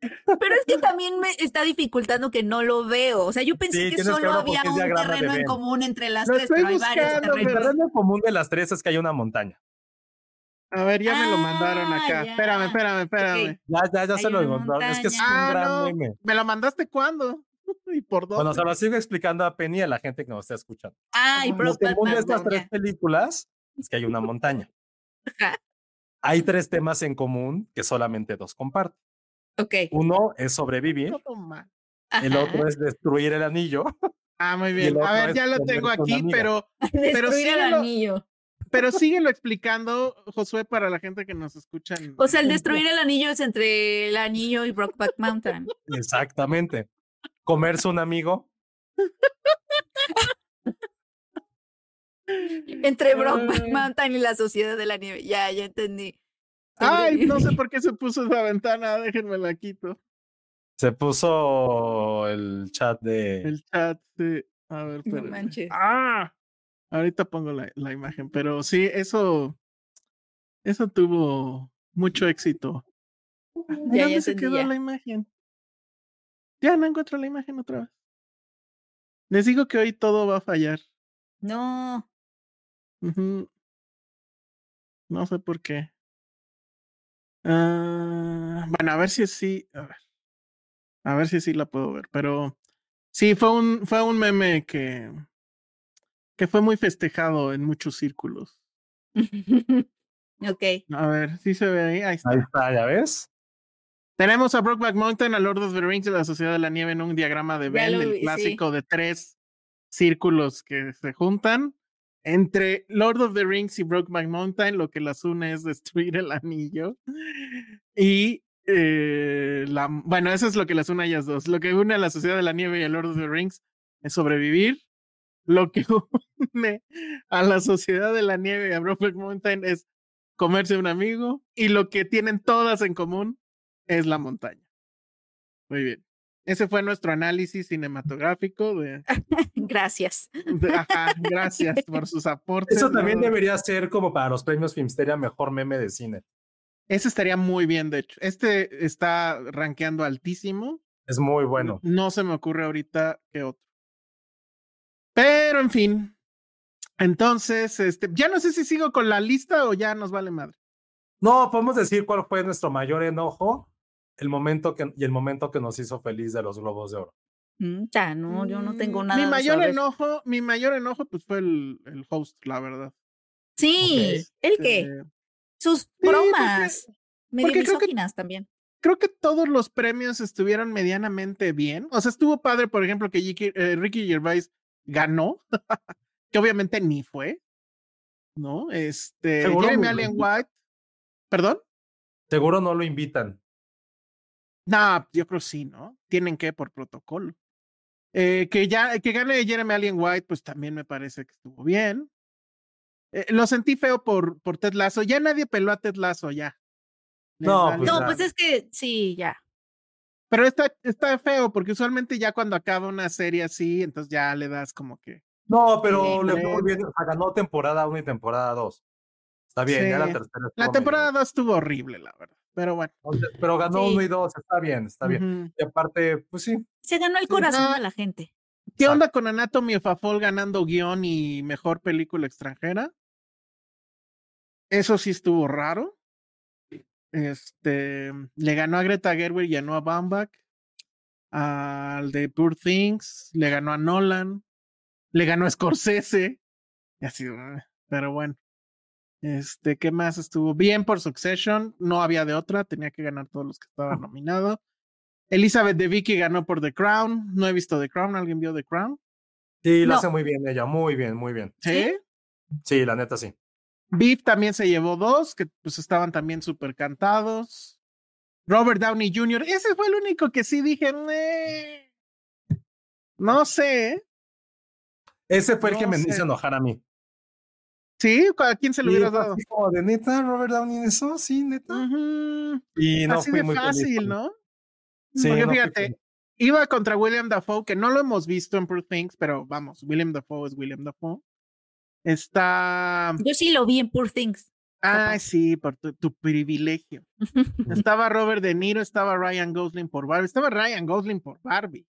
Pero es que también me está dificultando que no lo veo. O sea, yo pensé Sí, que solo había un terreno en común entre las Lo tres, pero hay varios El terreno común de las tres es que hay una montaña. A ver, ya me lo mandaron Ah, acá. ya. Espérame, espérame, espérame. Ya, ya, ya Hay se lo encontró. Es que es un gran Ah, no. meme. ¿Me lo mandaste cuándo? [LAUGHS] ¿Y por dónde? Bueno, se lo sigo explicando a Penny y a la gente que nos está escuchando. Ah, y Lo Brokeback común de estas tres películas es que hay una montaña. Hay tres temas en común que solamente dos comparten. Ok. Uno es sobrevivir, el otro es destruir el anillo Ah, muy [LAUGHS] bien. A ver, ya lo tengo aquí, pero, [LAUGHS] pero Destruir el síguelo. anillo. pero síguelo explicando, Josué, para la gente que nos escucha. O sea, el destruir el anillo es entre el anillo y Brockback Mountain. Exactamente. Comerse un amigo. entre Brockback [LAUGHS] Mountain y la Sociedad de la Nieve. Ya, ya entendí. Ay, no sé por qué se puso esa ventana, déjenme la quito. Se puso el chat de. El chat, sí. A ver, No pero. manches. Ah, ahorita pongo la, la imagen, pero sí, eso. Eso tuvo mucho éxito. Ya, ya ¿Dónde se entendí, quedó ya. la imagen? Ya no encuentro la imagen otra vez. Les digo que hoy todo va a fallar. No. No sé por qué. Ah, bueno, a ver si sí. A ver. A ver si sí la puedo ver. Pero sí, fue un, fue un meme que, que fue muy festejado en muchos círculos. [LAUGHS] ok. A ver, sí se ve ahí. Ahí está. Ahí está, ¿ya ves? Tenemos a Brokeback Mountain, a Lord of the Rings de la Sociedad de la Nieve en un diagrama de Venn, el vi, sí. clásico de tres círculos que se juntan. Entre Lord of the Rings y Brokeback Mountain, lo que las une es destruir el anillo. Y eh, la, bueno, eso es lo que las une a ellas dos. Lo que une a la Sociedad de la Nieve y a Lord of the Rings es sobrevivir. Lo que une a la Sociedad de la Nieve y a Brokeback Mountain es comerse un amigo. Y lo que tienen todas en común es la montaña. Muy bien. Ese fue nuestro análisis cinematográfico de, [LAUGHS] Gracias. de- ajá, [LAUGHS] gracias por sus aportes. Eso también ¿no? debería ser como para los premios Filmsteria mejor meme de cine. Ese estaría muy bien, de hecho. Este está rankeando altísimo. Es muy bueno. No se me ocurre ahorita qué otro. Pero en fin. Entonces, este, ya no sé si sigo con la lista o ya nos vale madre. No, podemos decir cuál fue nuestro mayor enojo el momento que, y el momento que nos hizo feliz de los Globos de Oro. Mm, ya, no, yo no tengo Mm, nada. Mi mayor sobre- enojo, mi mayor enojo, pues fue el, el host, la verdad. Sí, ¿el qué? Este, Sus porque- bromas. Medio porque creo que- misóginas también. creo que todos los premios estuvieron medianamente bien. O sea, estuvo padre, por ejemplo, que Ricky, eh, Ricky Gervais ganó, [LAUGHS] que obviamente ni fue, ¿no? Este, Seguro Jeremy Allen. White, ¿perdón? Seguro no lo invitan. No, yo creo sí, ¿no? Tienen que por protocolo. Eh, que ya, que gane Jeremy Allen White, pues también me parece que estuvo bien. Eh, lo sentí feo por, por Ted Lasso. Ya nadie peló a Ted Lasso, ya. Les No, vale pues No, pues es que sí, ya. Pero está, está feo porque usualmente ya cuando acaba una serie así, entonces ya le das como que. No, pero Sí, le fue muy bien. O sea, ganó temporada 1 y temporada 2. Está bien, ya la tercera. La temporada medio- 2 estuvo horrible, la verdad. Pero bueno. Pero ganó Sí. 1 y 2, está bien, está bien. Y aparte, pues sí. Se ganó el corazón de la gente. ¿Qué Exacto. onda con Anatomy of a Fall ganando guion y mejor película extranjera? Eso sí estuvo raro. Este le ganó a Greta Gerwig y a Noah Baumbach. Al de Poor Things, le ganó a Nolan, le ganó a Scorsese. Y así, ah, pero bueno. Este, ¿qué más estuvo? Bien por Succession, no había de otra, tenía que ganar todos los que estaban nominados. Elizabeth de Vicky ganó por The Crown, no he visto The Crown, ¿alguien vio The Crown? Sí, lo No. hace muy bien ella, muy bien, muy bien. Sí. Sí, la neta sí. Beef también se llevó dos, que pues estaban también súper cantados. Robert Downey Jr., ese fue el único que sí dije, no sé, ¿eh? Ese fue el que me sé. hizo enojar a mí. ¿Sí? ¿A quién se lo hubieras dado? así como de neta, Robert Downey en eso, sí, neta. Y no Así fui de muy fácil, ¿no? Sí, Porque no fíjate, iba contra William Dafoe, que no lo hemos visto en Poor Things, pero vamos, William Dafoe es William Dafoe. Está. Yo sí lo vi en Poor Things. Ah, sí, por tu, tu privilegio. [LAUGHS] Estaba Robert De Niro, estaba Ryan Gosling por Barbie, estaba Ryan Gosling por Barbie.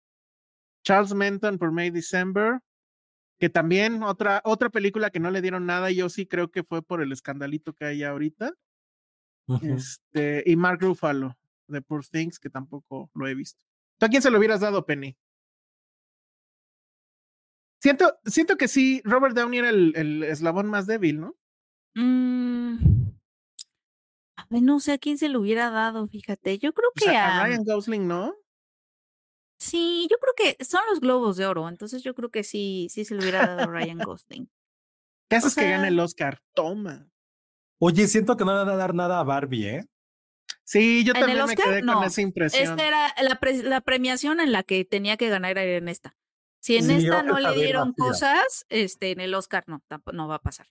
Charles Menton por May December, que también otra, otra película que no le dieron nada, yo sí creo que fue por el escandalito que hay ahorita. Este, y Mark Ruffalo de Poor Things, que tampoco lo he visto. ¿Tú a quién se lo hubieras dado, Penny? Siento, siento que sí, Robert Downey era el, el eslabón más débil, ¿no? Mm, a ver, no sé a quién se lo hubiera dado, fíjate. Yo creo O sea, que a a. Ryan Gosling, ¿no? Sí, yo creo que son los globos de oro, entonces yo creo que sí, sí se lo hubiera dado a Ryan [LAUGHS] Gosling. ¿Qué haces O que gane el Oscar? Toma. Oye, siento que no le van a dar nada a Barbie, ¿eh? Sí, yo ¿En el también me Oscar? quedé No. con esa impresión. Esta era la, pre- la premiación en la que tenía que ganar era en esta. Si en Sí, esta no le dieron cosas, este, en el Oscar no, tampoco no va a pasar.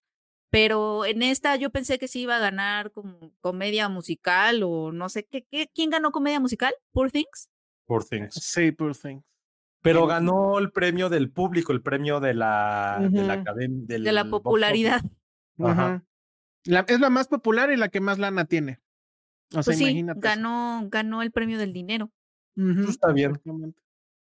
Pero en esta yo pensé que sí iba a ganar como comedia musical o no sé qué, qué ¿quién ganó comedia musical? Poor Things. Poor Things. Sí, poor things. Pero ganó el premio del público, el premio de la, de la academia. De la popularidad. Ajá. La- es la más popular y la que más lana tiene. O sea, Pues sí, ganó, ganó el premio del dinero. Ujú, Está bien.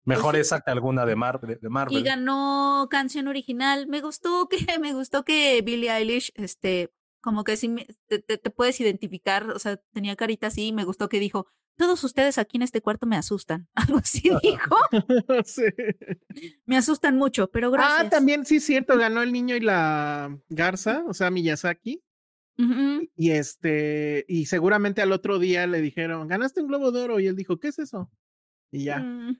Mejor sí. esa que alguna de, Mar de, de Marvel. Y ganó canción original. Me gustó que, [LAUGHS] me gustó que Billie Eilish, este, como que sí me- te, te- te puedes identificar, o sea, tenía carita así, y me gustó que dijo, todos ustedes aquí en este cuarto me asustan. [LAUGHS] Algo así dijo. [LAUGHS] Sí. Me asustan mucho, pero gracias. Ah, también sí, cierto, ganó el niño y la garza, o sea, Miyazaki. Y este, y seguramente al otro día le dijeron, ganaste un globo de oro. Y él dijo, ¿qué es eso? Y ya, Mm,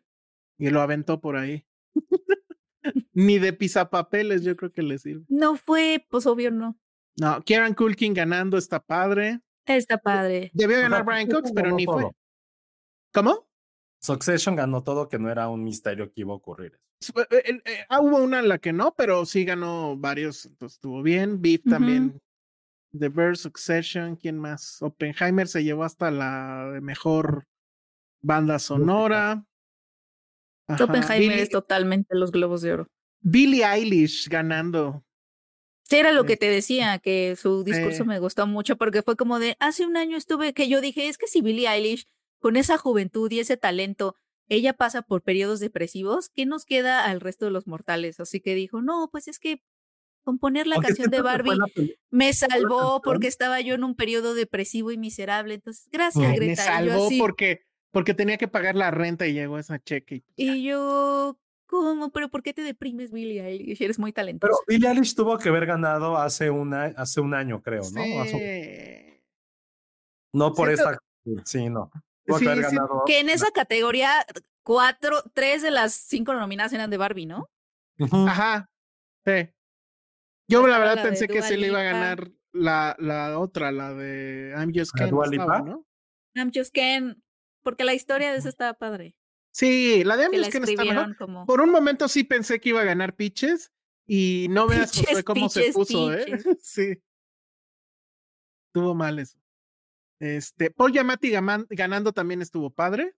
y lo aventó por ahí. [LAUGHS] Ni de pisapapeles, yo creo que le sirve. No fue, pues obvio no. No, Kieran Culkin ganando está padre. Está padre. Debió ganar Brian Cox, pero ni fue. ¿Cómo? Succession ganó todo, que no era un misterio que iba a ocurrir. Eh, eh, eh, ah, hubo una en la que no, pero sí ganó varios, entonces estuvo bien. Beef también. The Bear Succession, ¿quién más? Oppenheimer se llevó hasta la mejor banda sonora. Ajá, Oppenheimer Billie- es totalmente los globos de oro. Billie Eilish ganando. Sí, era lo que te decía, que su discurso me gustó mucho porque fue como de, hace un año estuve, que yo dije, es que si Billie Eilish, con esa juventud y ese talento, ella pasa por periodos depresivos, ¿qué nos queda al resto de los mortales? Así que dijo, no, pues es que componer la Aunque canción de Barbie la me salvó porque estaba yo en un periodo depresivo y miserable. Entonces, gracias, Ay, Greta. me salvó así- porque, porque tenía que pagar la renta y llegó esa cheque. y- Y yo, ¿cómo? ¿Pero por qué te deprimes, Billie Eilish? Eres muy Pero talentosa. Billie Eilish tuvo que haber ganado hace, una, hace un año, creo, ¿no? Hace- no por Siento- esta. Sí, no. Sí, que haber sí, ganado. Que en esa categoría, cuatro, tres de las cinco nominadas eran de Barbie, ¿no? Ajá. Sí. Yo la verdad la pensé que se le iba a ganar la, la otra, la de I'm Just ¿La Ken. Estaba? ¿no? I'm Just Ken, porque la historia de esa estaba padre. Sí, la de I'm Just Ken estaba, ¿no? escribieron como Por un momento sí pensé que iba a ganar Pitches y no veas Josué cómo se puso, ¿eh? [LAUGHS] Sí. Estuvo mal eso. Este, Paul gaman- ganando también estuvo padre.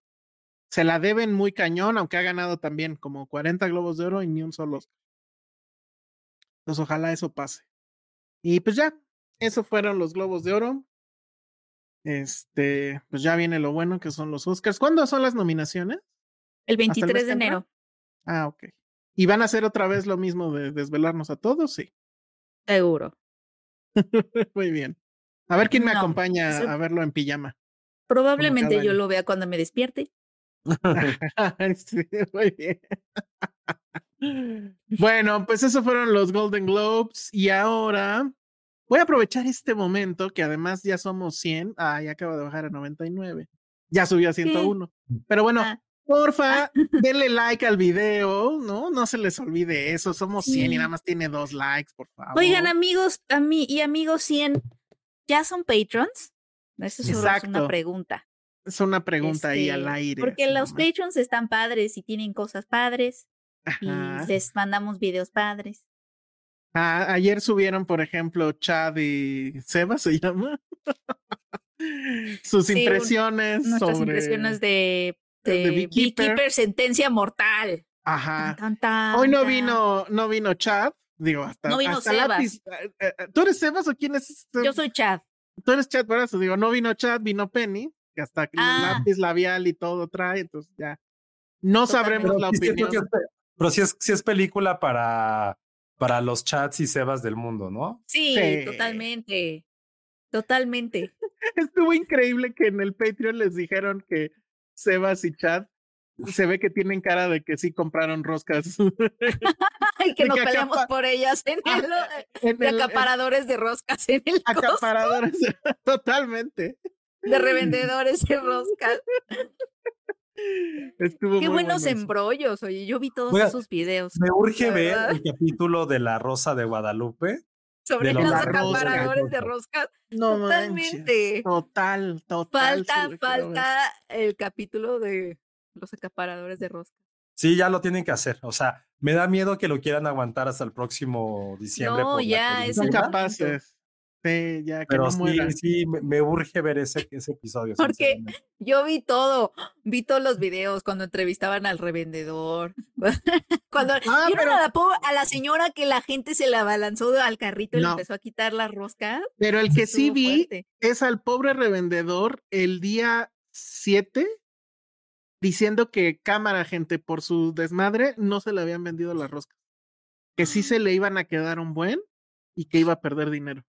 Se la deben muy cañón, aunque ha ganado también como 40 globos de oro y ni un solo. Oscar. Entonces ojalá eso pase. Y pues ya, esos fueron los globos de oro. Este, pues ya viene lo bueno que son los Oscars. ¿Cuándo son las nominaciones? el mes 23 que de enero, Ah, ok. ¿Y van a hacer otra vez lo mismo de desvelarnos a todos? Sí. seguro. [LAUGHS] Muy bien. A ver quién me No, acompaña eso- a verlo en pijama. Probablemente yo lo vea cuando me despierte. [LAUGHS] Sí, muy bien. Bueno, pues esos fueron los Golden Globes y ahora voy a aprovechar este momento que además ya somos 100. Ah, ya acaba de bajar a 99. Ya subió a 101. Pero bueno, Ah. porfa, [LAUGHS] denle like al video, ¿no? No se les olvide eso. Somos 100 y nada más tiene dos likes, por favor. Oigan, amigos, a mí y amigos 100, ¿ya son patrons? Esa es solo es Exacto. una pregunta. Es una pregunta ahí al Este, aire. Porque los nomás. patrons están padres y tienen cosas padres y Ajá. les mandamos videos padres. Ah, ayer subieron, por ejemplo, Chad y Seba, se [LAUGHS] llama. Sus Sí, un- impresiones Nuestras sobre. impresiones de, de de Beekeeper. Beekeeper, sentencia mortal. Ajá. Tan, tan, Hoy no vino, no vino Chad. Digo, hasta. No vino hasta Sebas. lápiz. Eh, eh, ¿Tú eres Sebas o quién es? Yo soy Chad. Tú eres Chad, ¿verdad? So, digo, no vino Chad, vino Penny, que hasta el Ah. lápiz labial y todo trae, entonces ya. No sabremos Pero la sí opinión. es pero sí es, sí es película para, para los chats y sebas del mundo, ¿no? Sí, Sí. totalmente. Totalmente. [LAUGHS] Estuvo increíble que en el Patreon les dijeron que Sebas y Chad se ve que tienen cara de que sí compraron roscas. [LAUGHS] Ay, que De nos que peleamos acapa- por ellas en Ah, el, en de el- acaparadores de roscas en el Costco, acaparadores. [LAUGHS] Totalmente. de revendedores de roscas. Estuvo Qué muy buenos bueno embrollos, oye, yo vi todos Oiga, esos videos. Me urge ver verdad. el capítulo de La Rosa de Guadalupe Sobre de los los acaparadores de roscas. No Totalmente. manches, Total, total. Falta, falta el capítulo de los acaparadores de roscas. Sí, ya lo tienen que hacer. O sea, me da miedo que lo quieran aguantar hasta el próximo diciembre. No, ya, es capaces. Sí, ya que Pero no sí, sí, me, me urge ver ese, ese episodio. Porque-. Yo vi todo, vi todos los videos cuando entrevistaban al revendedor, [LAUGHS] cuando Ah, vieron pero, a la pobre- a la señora que la gente se la abalanzó al carrito y le empezó a quitar la rosca. pero el que sí vi fuerte. es al pobre revendedor el día 7 diciendo que cámara, gente, por su desmadre no se le habían vendido las roscas. Que sí se le iban a quedar un buen y que iba a perder dinero.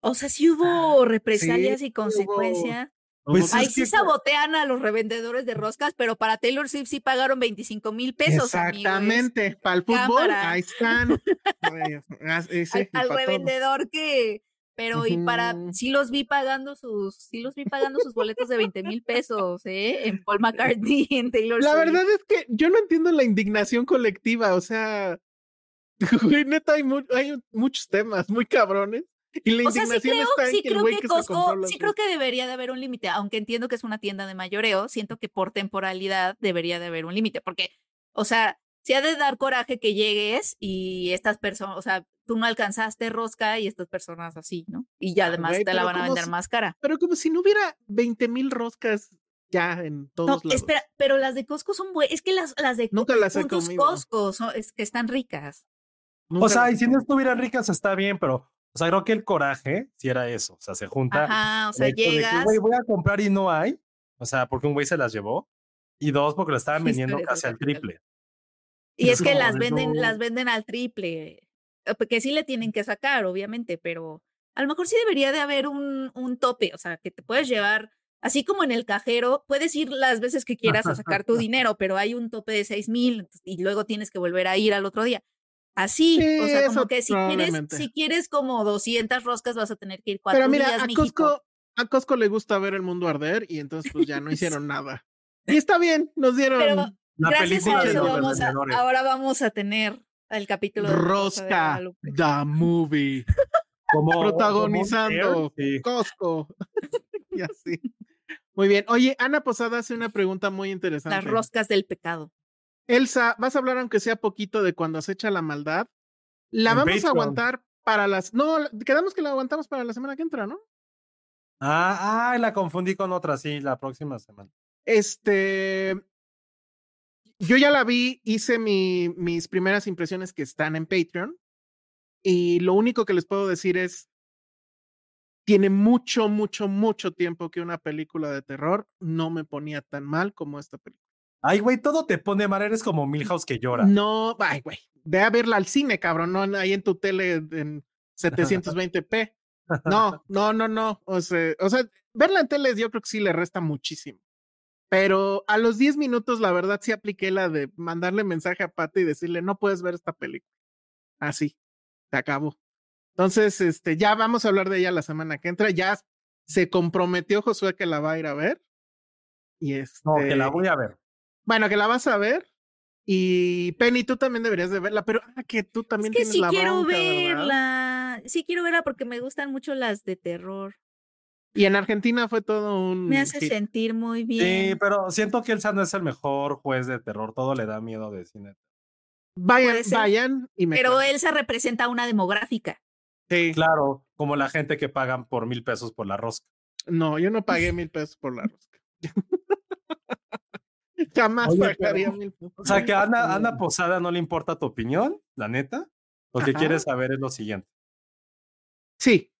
O sea, sí hubo represalias y hubo- consecuencias. Pues Ahí sí que- sabotean a los revendedores de roscas, pero para Taylor Swift sí pagaron 25 mil pesos. amigos. Exactamente. Para el fútbol, Cámara. ahí están. [LAUGHS] Ay, ah, ese, Al, todo. revendedor que, pero y para, sí los vi pagando sus, sí los vi pagando sus boletos de 20 mil pesos, ¿eh? En Paul McCartney, [LAUGHS] en Taylor La Swift. verdad es que yo no entiendo la indignación colectiva, o sea, [LAUGHS] güey, neta, hay, mu- hay muchos temas muy cabrones. Y la O sea, sí indignación creo, está en sí que creo se Costco, sí creo que debería de haber un límite, aunque entiendo que es una tienda de mayoreo, siento que por temporalidad debería de haber un límite, porque, o sea, sí ha de dar coraje que llegues y estas personas, o sea, tú no alcanzaste rosca y estas personas así, ¿no? Y ya Ay, además te la van a ¿cómo vender si- más cara. Pero como si no hubiera 20 mil roscas ya en todos No, lados. espera, pero las de Costco son buenas, es que las, las de Nunca las he. Costco son, es que están ricas. Nunca O sea, las y si no estuvieran ricas está bien, pero, o sea, creo que el coraje si era eso. O sea, se junta. Ajá, o sea, que, llegas. güey, voy a comprar y no hay. O sea, porque un güey se las llevó. Y dos, porque lo estaban [LAUGHS] vendiendo casi al triple. Y es que como las de venden, no. las venden al triple. Eh, Porque sí le tienen que sacar, obviamente, pero a lo mejor sí debería de haber un, un tope, o sea, que te puedes llevar, así como en el cajero, puedes ir las veces que quieras a sacar tu dinero, pero hay un tope de seis mil y luego tienes que volver a ir al otro día. Así, o Sí, sea, como que si quieres, si quieres como 200 roscas vas a tener que ir cuatro Pero mira, días, a mijito. Costco, a Costco le gusta ver el mundo arder y entonces pues ya no [LAUGHS] hicieron nada. Y está bien, nos dieron Pero La Gracias película a eso vamos a, ahora vamos a tener el capítulo de Rosca, the movie, Como- protagonizando sí. Costco. [LAUGHS] y así. Muy bien. Oye, Ana Posada hace una pregunta muy interesante. Las roscas del pecado. Elsa, vas a hablar aunque sea poquito de cuando acecha la maldad. La En vamos a aguantar para las. No, quedamos que la aguantamos para la semana que entra, ¿no? Ah, ah, la confundí con otra, sí, la próxima semana. Este. Yo ya la vi, hice mi, mis primeras impresiones que están en Patreon. Y lo único que les puedo decir es. Tiene mucho, mucho, mucho tiempo que una película de terror no me ponía tan mal como esta película. Ay, güey, todo te pone mal, eres como Milhouse que llora. No, ay, güey. Ve a verla al cine, cabrón, no ahí en tu tele en 720p. [LAUGHS] No, no, no, no. O sea, o sea, verla en tele yo creo que sí le resta muchísimo. Pero a los 10 minutos, la verdad, sí apliqué la de mandarle mensaje a Pati y decirle, no puedes ver esta película. Así, se acabó. Entonces, este, ya vamos a hablar de ella la semana que entra. Ya se comprometió Josué que la va a ir a ver. Y este, No, que la voy a ver. bueno, que la vas a ver. Y Penny, tú también deberías de verla, pero ah, que tú también Es que tienes sí la quiero bronca, ¿verdad? verla. Sí quiero verla porque me gustan mucho las de terror. Y en Argentina fue todo un Me hace hit. sentir muy Sí, bien. pero siento que Elsa no es el mejor juez de terror. Todo le da miedo de cine. Vayan, vayan y me Pero cuentan. Elsa representa una demográfica. Sí. Claro, como la gente que pagan por mil pesos por la rosca. No, yo no pagué mil pesos por la rosca. [LAUGHS] Jamás Oye, pagaría pero- mil pesos. O sea, que a Ana, Ana Posada no le importa tu opinión, la neta. Lo que quiere saber es lo siguiente. Sí.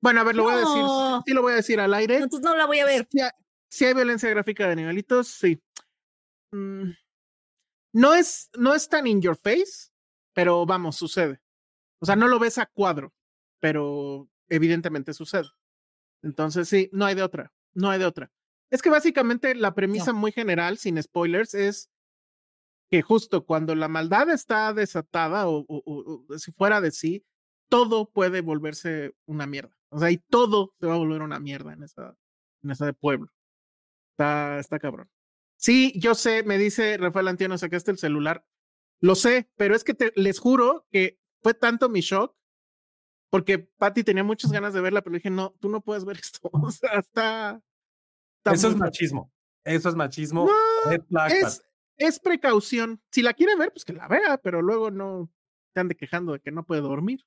Bueno, a ver, lo voy a decir. Sí, lo voy a decir al aire. Entonces no la voy a ver. Si hay, si hay violencia gráfica de animalitos, sí. Mm, no, es, no es tan in your face, pero vamos, sucede. O sea, no lo ves a cuadro, pero evidentemente sucede. Entonces, sí, no hay de otra. No hay de otra. Es que básicamente la premisa muy general, sin spoilers, es que justo cuando la maldad está desatada o, o- o- o si fuera de sí, todo puede volverse una mierda. O sea, y todo se va a volver una mierda en esa, en ese pueblo. Está, está cabrón. Sí, yo sé, me dice Rafael Antiano, sacaste el celular. Lo sé, pero es que te- les juro que fue tanto mi shock porque Patty tenía muchas ganas de verla, pero dije, no, tú no puedes ver [LAUGHS] esto. O sea, está. está Eso es machismo. Eso es machismo. No, es, es precaución. Si la quiere ver, pues que la vea, pero luego no te ande quejando de que no puede dormir.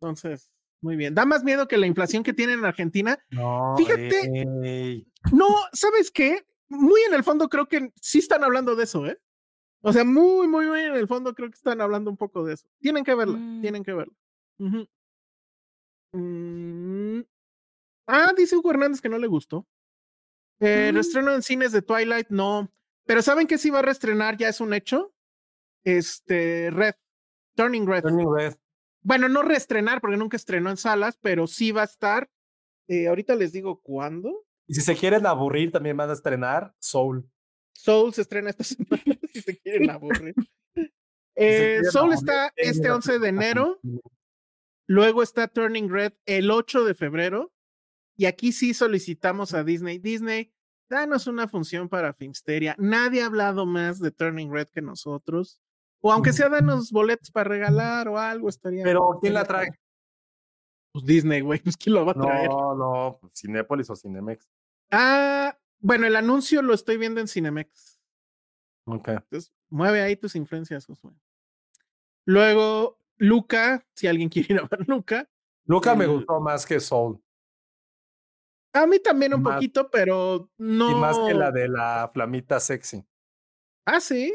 Entonces, muy bien. Da más miedo que la inflación que tiene en Argentina. No, Fíjate. ey. No, ¿sabes qué? Muy en el fondo creo que sí están hablando de eso, ¿eh? O sea, muy, muy, muy en el fondo creo que están hablando un poco de eso. Tienen que verla, Mm. tienen que verla. Mm. Ah, dice Hugo Hernández que no le gustó. Eh, Mm. Reestreno en cines de Twilight, no. Pero ¿saben qué sí va a reestrenar? Ya es un hecho. Este, Red. Turning Red. Turning Red. Bueno, no reestrenar porque nunca estrenó en salas, pero sí va a estar. eh, ahorita les digo cuándo. Y si se quieren aburrir, también van a estrenar Soul. Soul se estrena esta [LAUGHS] semana si se quieren aburrir. [LAUGHS] Eh, Soul está este la 11 de enero, luego está Turning Red el 8 de febrero, y aquí sí solicitamos a Disney, Disney, danos una función para Filmsteria. Nadie ha hablado más de Turning Red que nosotros, o aunque sea danos boletos para regalar o algo, estaría. Pero, ¿quién la trae? Pues Disney, güey, [LAUGHS] pues quién lo va a traer. No, no, pues, Cinépolis o Cinemex. Ah, bueno, el anuncio lo estoy viendo en Cinemex. Ok. Entonces, mueve ahí tus influencias, Josué. Luego, Luca, si alguien [LAUGHS] quiere ir a ver Luca. Luca me gustó más que Soul. A mí también un Más- poquito, pero no. Y más que la de la flamita sexy. Ah, sí.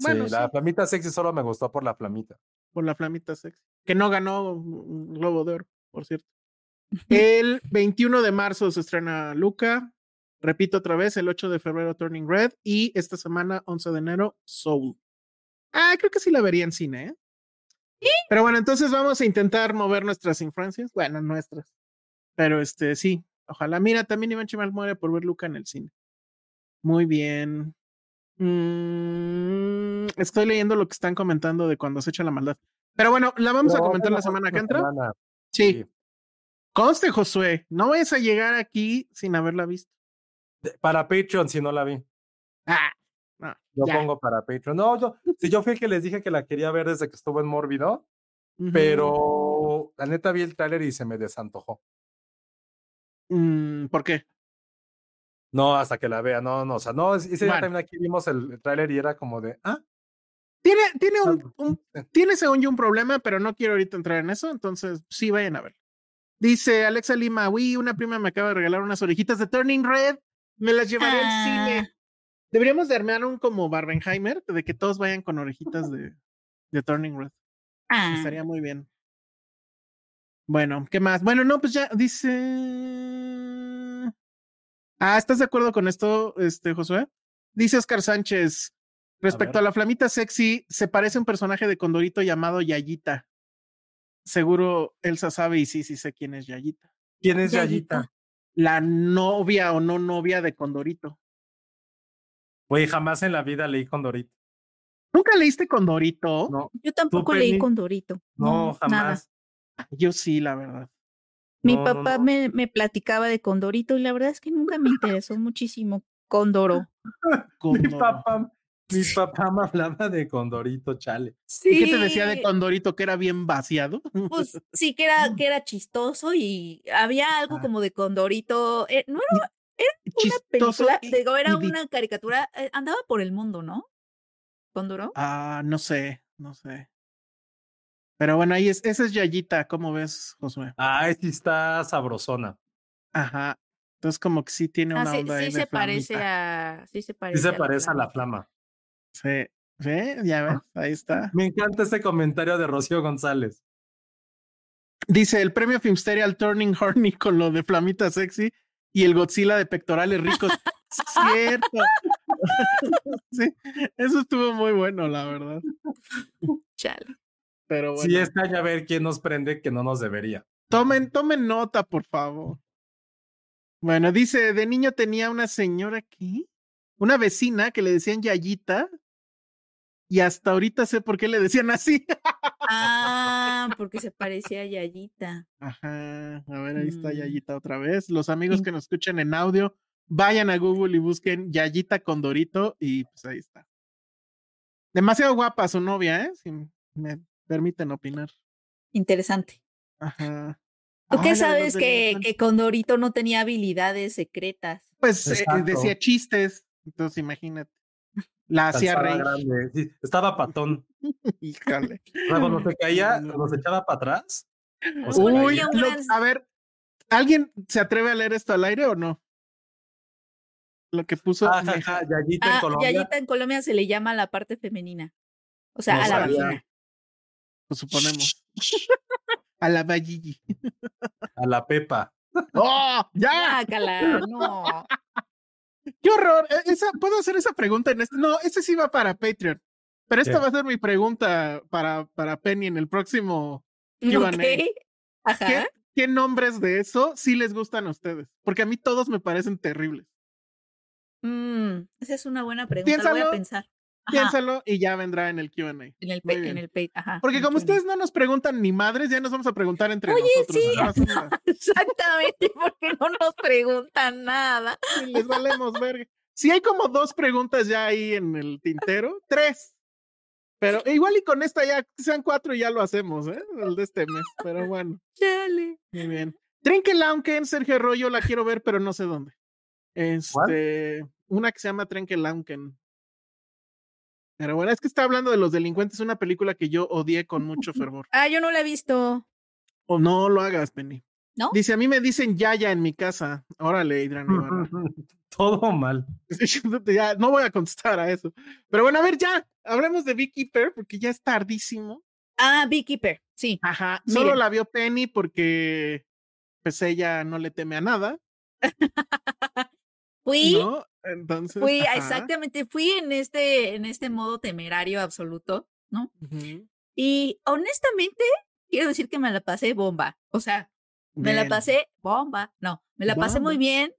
Bueno, sí, la sí, flamita sexy solo me gustó por la flamita. por la flamita sexy. Que no ganó un Globo de Oro, por cierto. [LAUGHS] El 21 de marzo se estrena Luca. Repito otra vez, el 8 de febrero Turning Red. Y esta semana, 11 de enero, Soul. Ah, creo que sí la vería en cine, ¿eh? Pero bueno, entonces vamos a intentar mover nuestras influencias. Bueno, nuestras. Pero este, sí. Ojalá. Mira, también Iván Chimal muere por ver Luca en el cine. Muy bien. Mm, estoy leyendo lo que están comentando de cuando se echa la maldad. Pero bueno, la vamos a comentar la semana que entra. semana, Sí. Conste, Josué, no vayas a llegar aquí sin haberla visto. Para Patreon, si no la vi. Ah, no, Yo ya. pongo para Patreon. No, yo, si yo fui el que les dije que la quería ver desde que estuvo en Mórbido, Ujú. pero la neta vi el tráiler y se me desantojó. Mm, ¿Por qué? No, hasta que la vea, no, no, o sea, no, ese día Bueno. también aquí vimos el, el tráiler y era como de, ah, Tiene, tiene un, Ah, tiene según yo un problema, pero no quiero ahorita entrar en eso, entonces sí vayan a ver. Dice Alexa Lima, uy, una prima me acaba de regalar unas orejitas de Turning Red, me las llevaré al Ah. cine. Deberíamos de armar un como Barbenheimer, de que todos vayan con orejitas de, de Turning Red. Ah, Estaría muy bien. Bueno, ¿qué más? Bueno, no, pues ya dice. Ah, ¿estás de acuerdo con esto, este, Josué? Dice Oscar Sánchez. Respecto a, la flamita sexy, se parece a un personaje de Condorito llamado Yayita. Seguro Elsa sabe y sí, sí sé quién es Yayita. ¿quién es Yayita. Yayita? La novia o no novia de Condorito. Güey, jamás en la vida leí con Dorito. ¿Nunca leíste Condorito? No, yo tampoco leí con Dorito. no, Nada. jamás. Yo sí, la verdad. Mi No, papá no. Me, me platicaba de Condorito y la verdad es que nunca me interesó muchísimo Condoro. [LAUGHS] Mi Condoro. papá, mi papá me hablaba de Condorito, chale. ¿Y qué te decía de Sí, Condorito que era bien vaciado? Pues sí, que era, que era chistoso y había algo Ah. como de Condorito. eh, no era una Chistoso película, y- digo, era y una caricatura, eh, andaba por el mundo, ¿no? Condoro. Ah, no sé, no sé. Pero bueno, ahí es, esa es Yayita, ¿cómo ves, Josué? Ay, sí está sabrosona. Ajá. Entonces como que sí tiene Ah, una sí, onda sí ahí de se parece a. Sí se parece. Sí se a parece a la flama. Sí. ¿Ve? Ya ves, ahí está. Me encanta este comentario de Rocío González. Dice el premio Filmsteria al Turning Horny con lo de Flamita Sexy y el Godzilla de pectorales ricos. Cierto. [LAUGHS] sí, eso estuvo muy bueno, la verdad. Chale. Pero bueno. Sí, extraña ver quién nos prende que no nos debería. Tomen, tomen nota, por favor. Bueno, dice, de niño tenía una señora aquí, una vecina que le decían Yayita, y hasta ahorita sé por qué le decían así. Ah, porque se parecía a Yayita. Ajá, a ver, ahí está Mm. Yayita otra vez. Los amigos que nos escuchan en audio, vayan a Google y busquen Yayita con Dorito y pues ahí está. Demasiado guapa su novia, ¿eh? Si me permiten opinar. Interesante. Ajá. ¿Tú qué sabes que, Condorito no tenía habilidades secretas? Pues eh, decía chistes, entonces imagínate. La hacía grande, sí, estaba patón. [LAUGHS] Sea, cuando se caía, cuando se echaba para atrás. Uy, Lo- a ver, ¿alguien se atreve a leer esto al aire o no? Lo que puso. Ah, Meja- jaja, Yayita en Ah, Colombia. Yayita en Colombia se le llama la parte femenina. O sea, No a la sabía. vagina. pues suponemos. a la Valligi. A la Pepa. ¡Oh! ¡Ya! Guácala, no. ¡Qué horror! E- Esa, ¿Puedo hacer esa pregunta en este? No, ese sí va para Patreon. Pero esta va a ser mi pregunta para, para Penny en el próximo. Q&A. Ajá. ¿Qué, ¿Qué nombres de eso sí les gustan a ustedes? Porque a mí todos me parecen terribles. Mm, esa es una buena pregunta. Lo voy Piénsalo. a pensar. Piénsalo y ya vendrá en el QA. En el, en el pe- ajá, Porque como ustedes no nos preguntan ni madres, ya nos vamos a preguntar entre Oye, nosotros. sí. No. [LAUGHS] Exactamente, porque no nos preguntan nada. Sí, les valemos verga. Sí hay como dos preguntas ya ahí en el tintero, tres. Pero igual y con esta ya sean cuatro y ya lo hacemos, ¿eh? El de este mes. Pero bueno, Chale. muy bien. Trenkelauken, Sergio Arroyo, la quiero ver, pero no sé dónde. Este, una que se llama Trenkelauken. Pero bueno, es que está hablando de los delincuentes, una película que yo odié con mucho fervor. Ah, yo no la he visto. O no lo hagas, Penny. ¿No? Dice, a mí me dicen Yaya en mi casa. Órale, Adrián Ibarra. [LAUGHS] Todo mal. [LAUGHS] ya, no voy a contestar a eso. Pero bueno, a ver, ya, hablemos de Beekeeper porque ya es tardísimo. Ah, Beekeeper, sí. Ajá. Solo la vio Penny porque pues ella no le teme a nada. [LAUGHS] Fui, ¿no? Entonces. fui, ajá. exactamente, fui en este, en este modo temerario absoluto, ¿no? Ujú. Y honestamente, quiero decir que me la pasé bomba. O sea, me la Bien. pasé bomba. No, me la pasé muy bien.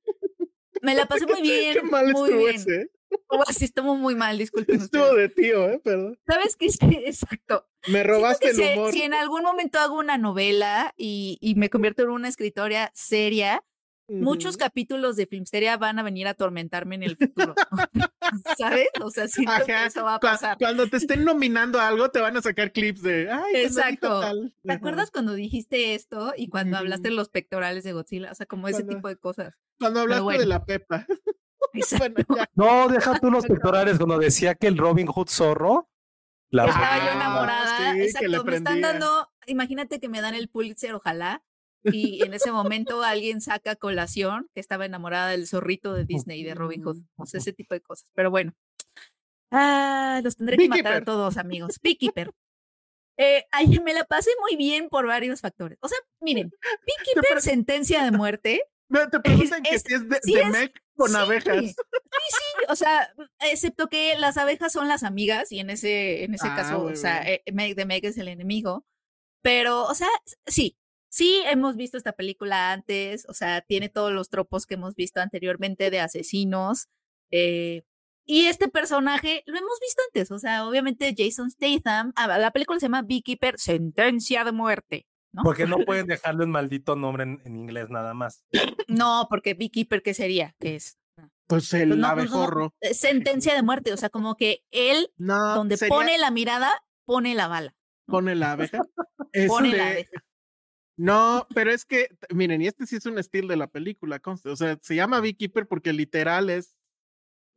Me la [LAUGHS] pasé muy bien. Qué mal muy estuvo bien. ese. Oh, sí, estuvo muy mal, [LAUGHS] disculpen Estuvo de tío, ¿eh? Perdón. ¿Sabes qué? Sí, exacto. Me robaste el si, humor. si en algún momento hago una novela y, y me convierto en una escritora seria, muchos capítulos de Filmsteria van a venir a atormentarme en el futuro. [LAUGHS] ¿Sabes? O sea, siento que Ajá, eso va a pasar. Cuando te estén nominando a algo, te van a sacar clips de. Ay, Exacto. tal". ¿Te Ajá. acuerdas cuando dijiste esto y cuando hablaste de los pectorales de Godzilla? O sea, como ese Cuando- tipo de cosas. Cuando hablaste bueno. de la Pepa. [LAUGHS] Bueno. No, deja tú los pectorales cuando decía que el Robin Hood zorro. La Estaba yo Ah, enamorada. sí, que le Exacto, me están dando, imagínate que me dan el Pulitzer, ojalá. Y en ese momento alguien saca a colación que estaba enamorada del zorrito de Disney, de Robin Hood. O sea, ese tipo de cosas. Pero bueno. Ah, los tendré que matar a todos, amigos. Beekeeper. Eh, ay, me la pasé muy bien por varios factores. O sea, miren, Beekeeper, sentencia de muerte. Me- Te preguntan que es- si es de, sí de es- Mech con sí, abejas. Sí, sí, o sea, excepto que las abejas son las amigas y en ese, en ese Ah, caso, o sea, eh, de es el enemigo. Pero, o sea, sí, sí hemos visto esta película antes, o sea, tiene todos los tropos que hemos visto anteriormente de asesinos. eh, y este personaje lo hemos visto antes, o sea, obviamente Jason Statham, ah, la película se llama Beekeeper, Sentencia de Muerte. ¿no? Porque no pueden [LAUGHS] dejarle un maldito nombre en, en inglés nada más. No, porque Beekeeper, ¿qué sería? ¿Qué es? Pues el Pues no, no, no, abejorro. eh, Sentencia de muerte, o sea, como que él, No, donde sería- pone la mirada, pone la bala. pone la abeja. [LAUGHS] Pone Este, la abeja. No, pero es que, miren, y este sí es un estilo de la película, conste. O sea, se llama Beekeeper porque literal es,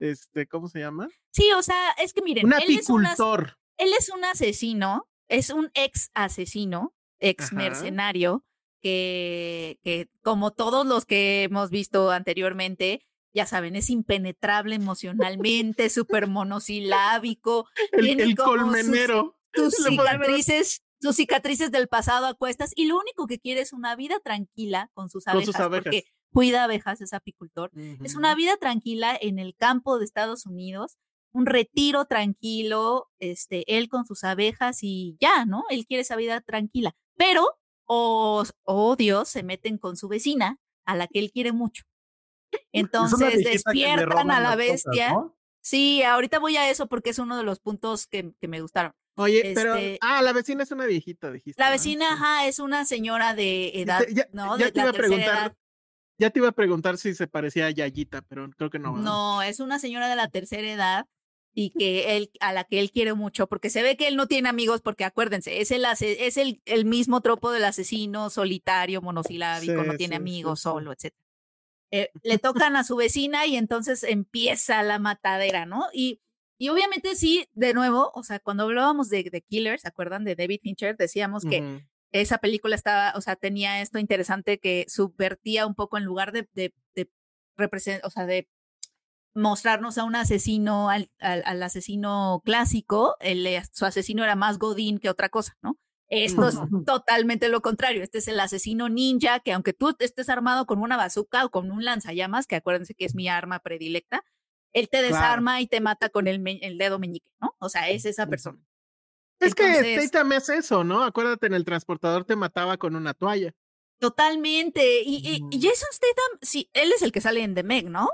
este, ¿cómo se llama? Sí, o sea, es que miren, Un él es, un apicultor. él es un asesino, es un ex asesino, ex mercenario, que, que como todos los que hemos visto anteriormente, ya saben, es impenetrable emocionalmente, [LAUGHS] súper monosilábico, El, el como sus- colmenero. tus [LAUGHS] cicatrices, tus cicatrices del pasado a cuestas y lo único que quiere es una vida tranquila con sus Con abejas, sus abejas. porque cuida abejas, es apicultor. Es una vida tranquila en el campo de Estados Unidos, un retiro tranquilo, este, él con sus abejas y ya, ¿no? Él quiere esa vida tranquila, pero, oh, oh Dios, se meten con su vecina, a la que él quiere mucho. Entonces despiertan a la cosas, bestia. ¿no? Sí, ahorita voy a eso porque es uno de los puntos que, que me gustaron. Oye, pero, este- ah, la vecina es una viejita, dijiste. La ¿no? vecina, Sí. ajá, es una señora de edad, Te- ya, ¿no? ya de te iba a preguntar, edad. ya te iba a preguntar si se parecía a Yayita, pero creo que no. No, es una señora de la tercera edad. y que él, a la que él quiere mucho, porque se ve que él no tiene amigos, porque acuérdense, es el, es el, el mismo tropo del asesino solitario, monosilábico, no tiene amigos, solo, etc. Eh, le tocan a su vecina y entonces empieza la matadera, ¿no? Y, y obviamente sí, de nuevo, o sea, cuando hablábamos de, de Killer, ¿se acuerdan de David Fincher? Decíamos que esa película estaba, o sea, tenía esto interesante que subvertía un poco en lugar de, de, de o sea, de mostrarnos a un asesino, al, al, asesino clásico, el, su asesino era más Godín que otra cosa, ¿no? Esto es totalmente lo contrario. Este es el asesino ninja que aunque tú estés armado con una bazooka o con un lanzallamas, que acuérdense que es mi arma predilecta, él te desarma y te mata con el, el, dedo meñique, ¿no? O sea, es esa persona. Es que Statham es eso, ¿no? Acuérdate, en el transportador te mataba con una toalla. Totalmente. Y, y, Jason Statham, sí, él es el que sale en The Meg, ¿no?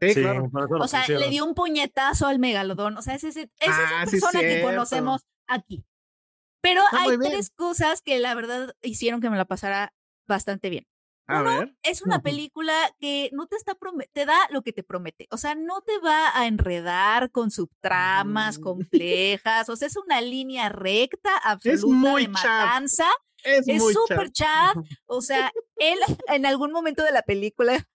Sí, claro. O sea, le dio un puñetazo al megalodón. O sea, es, esa ah, persona que conocemos aquí. Pero hay tres cosas que la verdad hicieron que me la pasara bastante bien. A ver. Es una película que no te está te da lo que te promete. O sea, no te va a enredar con subtramas mm. complejas. O sea, es una línea recta, absoluta de matanza. Es, súper chat. O sea, él [LAUGHS] en algún momento de la película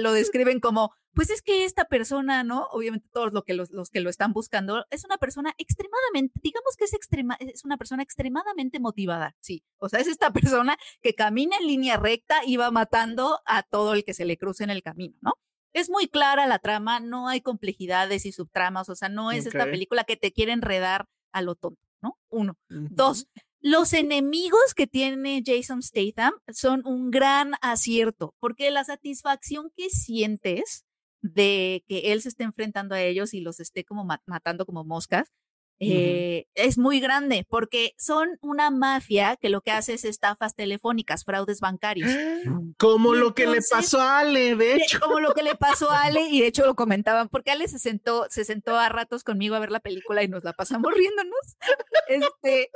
lo describen como pues es que esta persona, ¿no? Obviamente todos lo que los, que lo están buscando, es una persona extremadamente, digamos que es, extrema, es una persona extremadamente motivada, sí. O sea, es esta [LAUGHS] persona que camina en línea recta y va matando a todo el que se le cruce en el camino, ¿no? Es muy clara la trama, no hay complejidades y subtramas, o sea, no es esta película que te quiere enredar a lo tonto, ¿no? Uno. Dos, los enemigos que tiene Jason Statham son un gran acierto, porque la satisfacción que sientes de que él se esté enfrentando a ellos y los esté como matando como moscas, eh, es muy grande porque son una mafia que lo que hace es estafas telefónicas, fraudes bancarios. Como lo que le pasó a Ale, de hecho. Como lo que le pasó a Ale y de hecho lo [LAUGHS] comentaban porque Ale se sentó, se sentó a ratos conmigo a ver la película y nos la pasamos [LAUGHS] riéndonos. Este,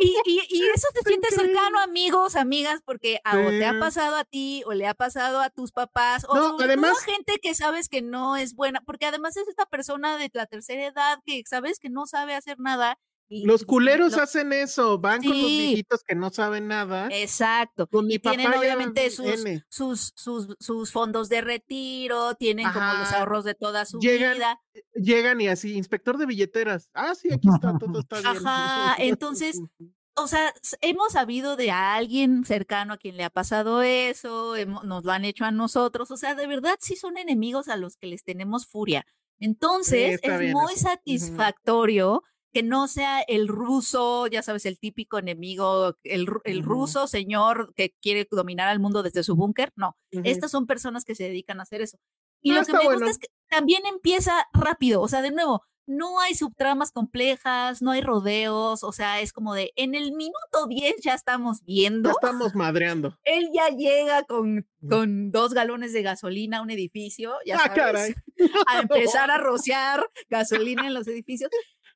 y, y, eso te siente cercano, amigos, amigas, porque o te ha pasado a ti, o le ha pasado a tus papás, o no, además, gente que sabes que no es buena, porque además es esta persona de la tercera edad que sabes que no sabe hacer nada los culeros hacen eso, van con los viejitos que no saben nada. Exacto. Con mi papá tienen obviamente sus, sus, sus, sus, fondos de retiro, tienen como los ahorros de toda su vida. Eh, llegan y así, inspector de billeteras. Ah, sí, aquí está, todo está bien. Ajá, entonces, [LAUGHS] o sea, hemos sabido de alguien cercano a quien le ha pasado eso, nos lo han hecho a nosotros, o sea, de verdad sí son enemigos a los que les tenemos furia. Entonces, es muy satisfactorio que no sea el ruso, ya sabes, el típico enemigo, el, el ruso señor que quiere dominar al mundo desde su búnker. No, estas son personas que se dedican a hacer eso. Y lo que me gusta es que también empieza rápido, o sea, de nuevo, no hay subtramas complejas, no hay rodeos, o sea, es como de en el minuto 10 ya estamos viendo. Ya estamos madreando. [LAUGHS] Él ya llega con, con dos galones de gasolina a un edificio, ya ah, sabes, [LAUGHS] a empezar a [LAUGHS] rociar gasolina en los edificios.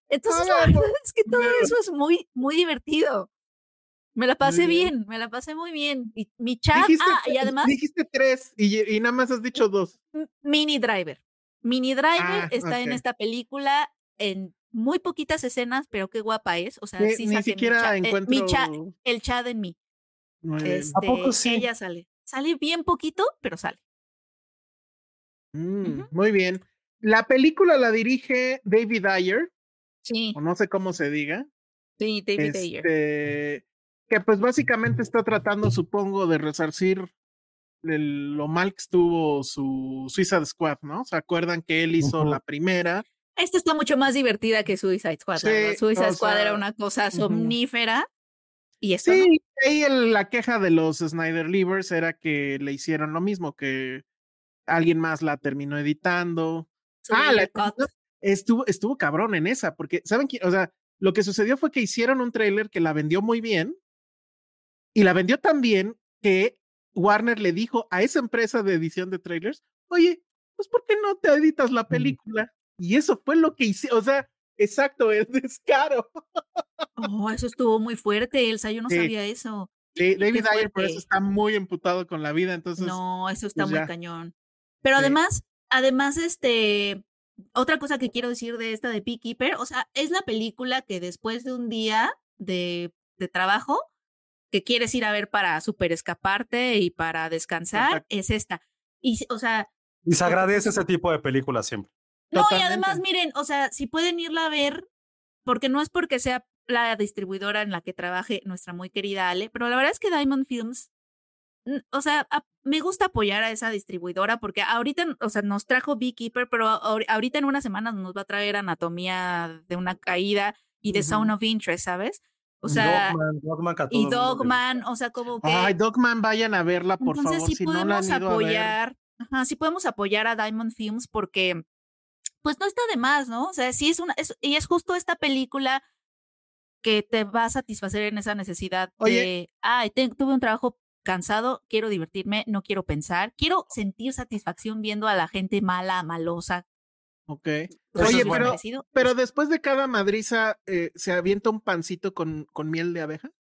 Entonces, [LAUGHS] la verdad es que todo eso es muy, muy divertido. Me la pasé bien. me la pasé muy bien. Y mi chat, ah, y además. Dijiste tres y, nada más has dicho dos. Mini Driver. Mini Driver ah, está en esta película en muy poquitas escenas, pero qué guapa es. O sea, sí ni siquiera mi encuentro... mi chat, el chat en mí. Este, ¿A poco sí? Ella sale. Sale bien poquito, pero sale. Mm, muy bien. La película la dirige David Ayer. Sí. O no sé cómo se diga. Sí, David Ayer. Este, que pues básicamente está tratando, supongo, de resarcir lo mal que estuvo su Suicide Squad, ¿no? ¿Se acuerdan que él hizo la primera? Esta está mucho más divertida que Suicide Squad. Sí, Suicide Squad era una cosa somnífera. Y esto sí, ahí la queja de los Snyder Leavers era que le hicieron lo mismo, que alguien más la terminó editando. ah, la, estuvo, estuvo cabrón en esa, porque, ¿saben qué? O sea, lo que sucedió fue que hicieron un trailer que la vendió muy bien y la vendió tan bien que Warner le dijo a esa empresa de edición de trailers, oye, pues ¿por qué no te editas la película? Y eso fue lo que hice, o sea, exacto, es [LAUGHS] descaro. Oh, eso estuvo muy fuerte, Elsa, yo no sabía eso. Sí, David Ayer por eso está muy emputado con la vida, entonces. No, eso está pues muy cañón. Pero además, además, este, otra cosa que quiero decir de esta de Beekeeper, o sea, es la película que después de un día de, de trabajo que quieres ir a ver para super escaparte y para descansar, es esta. Y, o sea... Y se agradece ese tipo de películas siempre. No, y además, miren, o sea, si pueden irla a ver, porque no es porque sea la distribuidora en la que trabaje nuestra muy querida Ale, pero la verdad es que Diamond Films, o sea, me gusta apoyar a esa distribuidora porque ahorita, o sea, nos trajo Beekeeper, pero ahorita en unas semanas nos va a traer Anatomía de una caída y The Sound of Interest, ¿sabes? O sea, y Dogman, o sea, como que. Ay, Dogman, vayan a verla, por entonces, favor. Si, podemos apoyar, ajá, si podemos apoyar a Diamond Films porque, pues no está de más, ¿no? O sea, sí es una, y es justo esta película que te va a satisfacer en esa necesidad de, ay, tuve un trabajo cansado, quiero divertirme, no quiero pensar, quiero sentir satisfacción viendo a la gente mala, malosa, Ok. Oye, pero, pero después de cada madriza, eh, ¿se avienta un pancito con, con miel de abeja?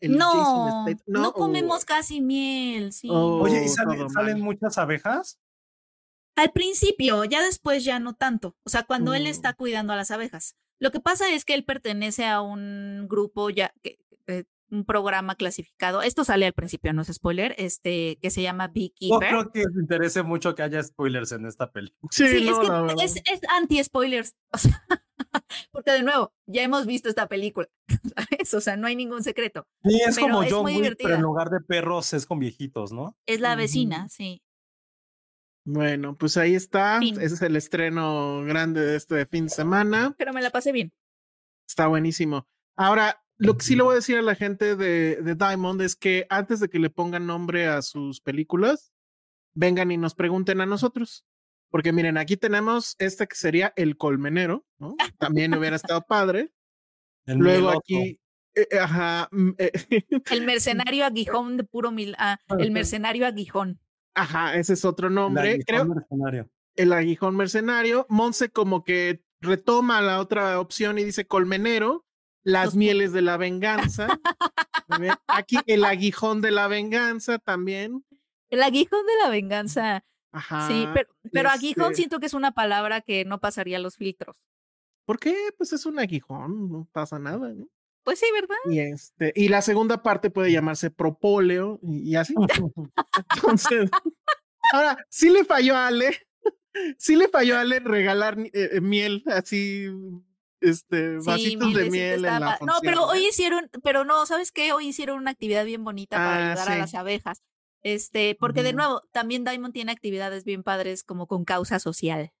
no, no, comemos casi miel, sí. Oye, ¿y salen, muchas abejas? Al principio, ya después ya no tanto. O sea, cuando él está mm. cuidando a las abejas. Lo que pasa es que él pertenece a un grupo ya que, un programa clasificado. Esto sale al principio, no es spoiler, este, que se llama Beekeeper. No creo que les interese mucho que haya spoilers en esta peli. [LAUGHS] Sí, es, que es, anti-spoilers. [LAUGHS] porque de nuevo, ya hemos visto esta película, [LAUGHS] ¿sabes? O sea, no hay ningún secreto. Sí, es como yo, pero en lugar de perros es con viejitos, ¿no? Es la vecina, sí. Bueno, pues ahí está. Ese es el estreno grande de este fin de semana. Pero me la pasé bien. Está buenísimo. Ahora, lo que sí le voy a decir a la gente de, de, Diamond es que antes de que le pongan nombre a sus películas, vengan y nos pregunten a nosotros. Porque miren, aquí tenemos este que sería El Colmenero, ¿no? [LAUGHS] También hubiera estado padre. Luego aquí, eh, eh, ajá. Mm, eh, [LAUGHS] el mercenario aguijón de puro mil. Ah, el mercenario aguijón. Ajá, ese es otro nombre. El Creo, mercenario. El aguijón mercenario. Monse como que retoma la otra opción y dice Colmenero las mieles de la venganza. Aquí el aguijón de la venganza también. El aguijón de la venganza. Ajá. Sí, pero, pero aguijón este siento que es una palabra que no pasaría los filtros. ¿Por qué? Pues es un aguijón, no pasa nada, ¿no? Pues sí, ¿verdad? Y este, y la segunda parte puede llamarse propóleo y, así. [LAUGHS] Entonces, ahora, sí le falló a Ale, sí le falló a Ale regalar eh, eh, miel así este, vasitos de miel en la No, pero hoy hicieron, pero no, ¿sabes qué? Hoy hicieron una actividad bien bonita para ah, ayudar a las abejas. Este, porque de nuevo, también Diamond tiene actividades bien padres como con causa social.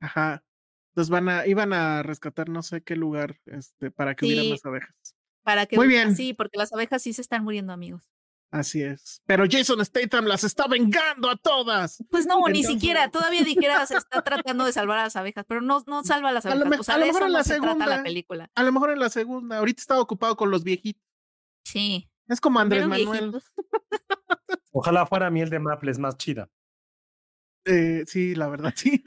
Ajá. Entonces van a, iban a rescatar no sé qué lugar, este, para que hubiera más abejas. Para que Muy bien. Sí, porque las abejas sí se están muriendo, amigos. Así es. Pero Jason Statham las está vengando a todas. Pues no, ni siquiera. Todavía dijeras [LAUGHS] está tratando de salvar a las abejas, pero no, no salva a las abejas. A lo, mejor en la segunda. La película. A lo mejor en la segunda. Ahorita estaba ocupado con los viejitos. Sí. Es como Andrés Manuel. [LAUGHS] Ojalá fuera miel de maples más chida. Eh, sí, la verdad, [LAUGHS] sí.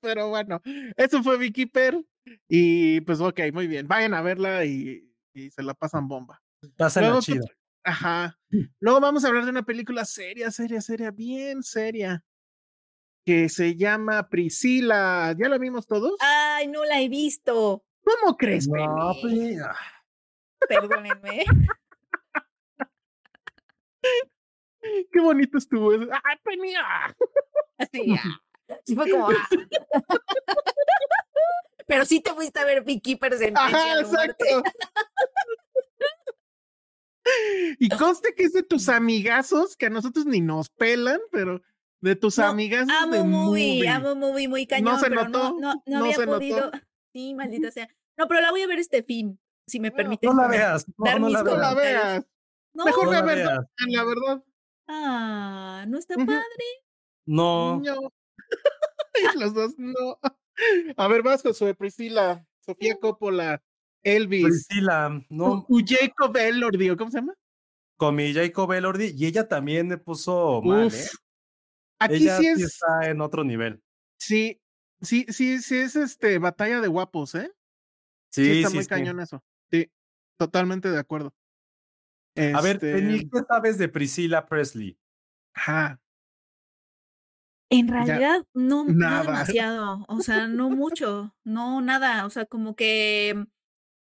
pero bueno, eso fue Vicky Per. Y pues ok, muy bien. Vayan a verla y, y se la pasan bomba. Pásenla chida. Ajá. Luego vamos a hablar de una película seria, seria, seria, bien seria. Que se llama Priscila. ¿Ya la vimos todos? Ay, no la he visto. ¿Cómo crees, no, pues, Perdónenme. Qué bonito estuvo eso. ¡Ay, Penía! Sí, sí fue como. Ah. [LAUGHS] Pero sí te fuiste a ver Vicky Ajá, exacto. [LAUGHS] Y conste que es de tus amigazos, que a nosotros ni nos pelan, pero de tus amigazos. Amo de movie, amo movie muy cañón. No se notó. No, no, había podido. [LAUGHS] Sí, [LAUGHS] maldita sea. No, pero la voy a ver este fin, si me permite. No la veas. No, la, veas. Mejor la, verdad, la verdad. Ah, ¿no está padre? No. No. Los dos no. A ver, vas, Josué, Priscila, Sofía Coppola. Elvis. Priscila, no. Jacob Elordi, ¿cómo se llama? Con mi Jacob Elordi, y ella también me puso mal, ¿eh? Aquí sí, es... está en otro nivel. Sí, sí, sí, sí es este batalla de guapos, ¿eh? Sí, sí está muy cañón eso. Sí, totalmente de acuerdo. A ver, este ¿qué sabes de Priscila Presley? Ajá. En realidad, no, no demasiado, o sea, no mucho, no nada, o sea, como que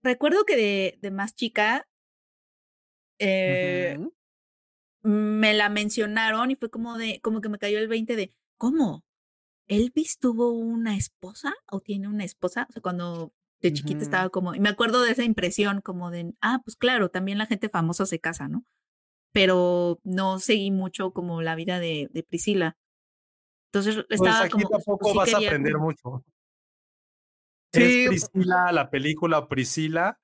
recuerdo que de, de más chica eh, me la mencionaron y fue como de, como que me cayó el 20 de, ¿cómo? ¿Elvis tuvo una esposa o tiene una esposa? O sea, cuando de chiquita estaba como, y me acuerdo de esa impresión como de, ah, pues claro, también la gente famosa se casa, ¿no? Pero no seguí mucho como la vida de, de Priscila. Entonces pues estaba aquí tampoco vas a aprender mucho. Sí. Es Priscila, la película Priscila.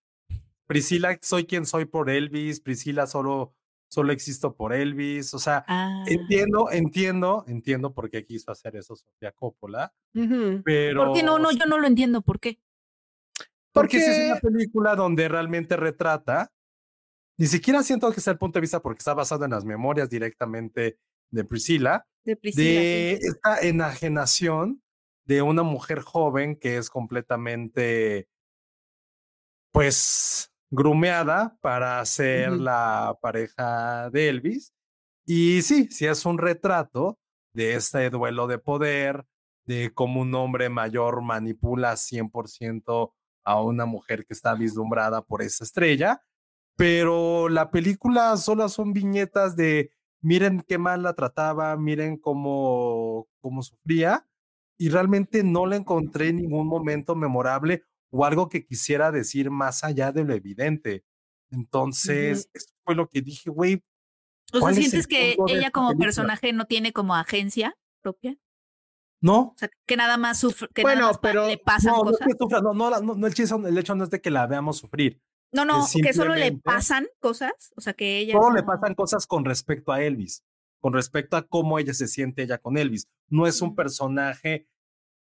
Priscila, soy quien soy por Elvis. Priscila, solo, solo existo por Elvis. O sea, ah. entiendo, entiendo, entiendo por qué quiso hacer eso Sofía Coppola. Pero. ¿Por qué no? No, yo no lo entiendo. ¿Por qué? Porque, es una película donde realmente retrata. Ni siquiera siento que sea el punto de vista porque está basado en las memorias directamente de Priscila. De Priscila. De esta enajenación de una mujer joven que es completamente, pues, grumeada para ser la pareja de Elvis. Y sí, sí es un retrato de este duelo de poder, de cómo un hombre mayor manipula 100% a una mujer que está vislumbrada por esa estrella, pero la película solo son viñetas de miren qué mal la trataba, miren cómo, cómo sufría, y realmente no le encontré en ningún momento memorable o algo que quisiera decir más allá de lo evidente. Entonces, eso fue lo que dije, güey. ¿O sea, sientes que ella como personaje no tiene como agencia propia? No. O sea, que nada más sufre, que bueno, nada más pero, le pasan no, cosas. No, no, no, no, no, el, hecho, el hecho no es de que la veamos sufrir. No, no, que solo le pasan cosas, o sea, que ella... Solo le pasan cosas con respecto a Elvis, con respecto a cómo ella se siente ella con Elvis. No es un personaje,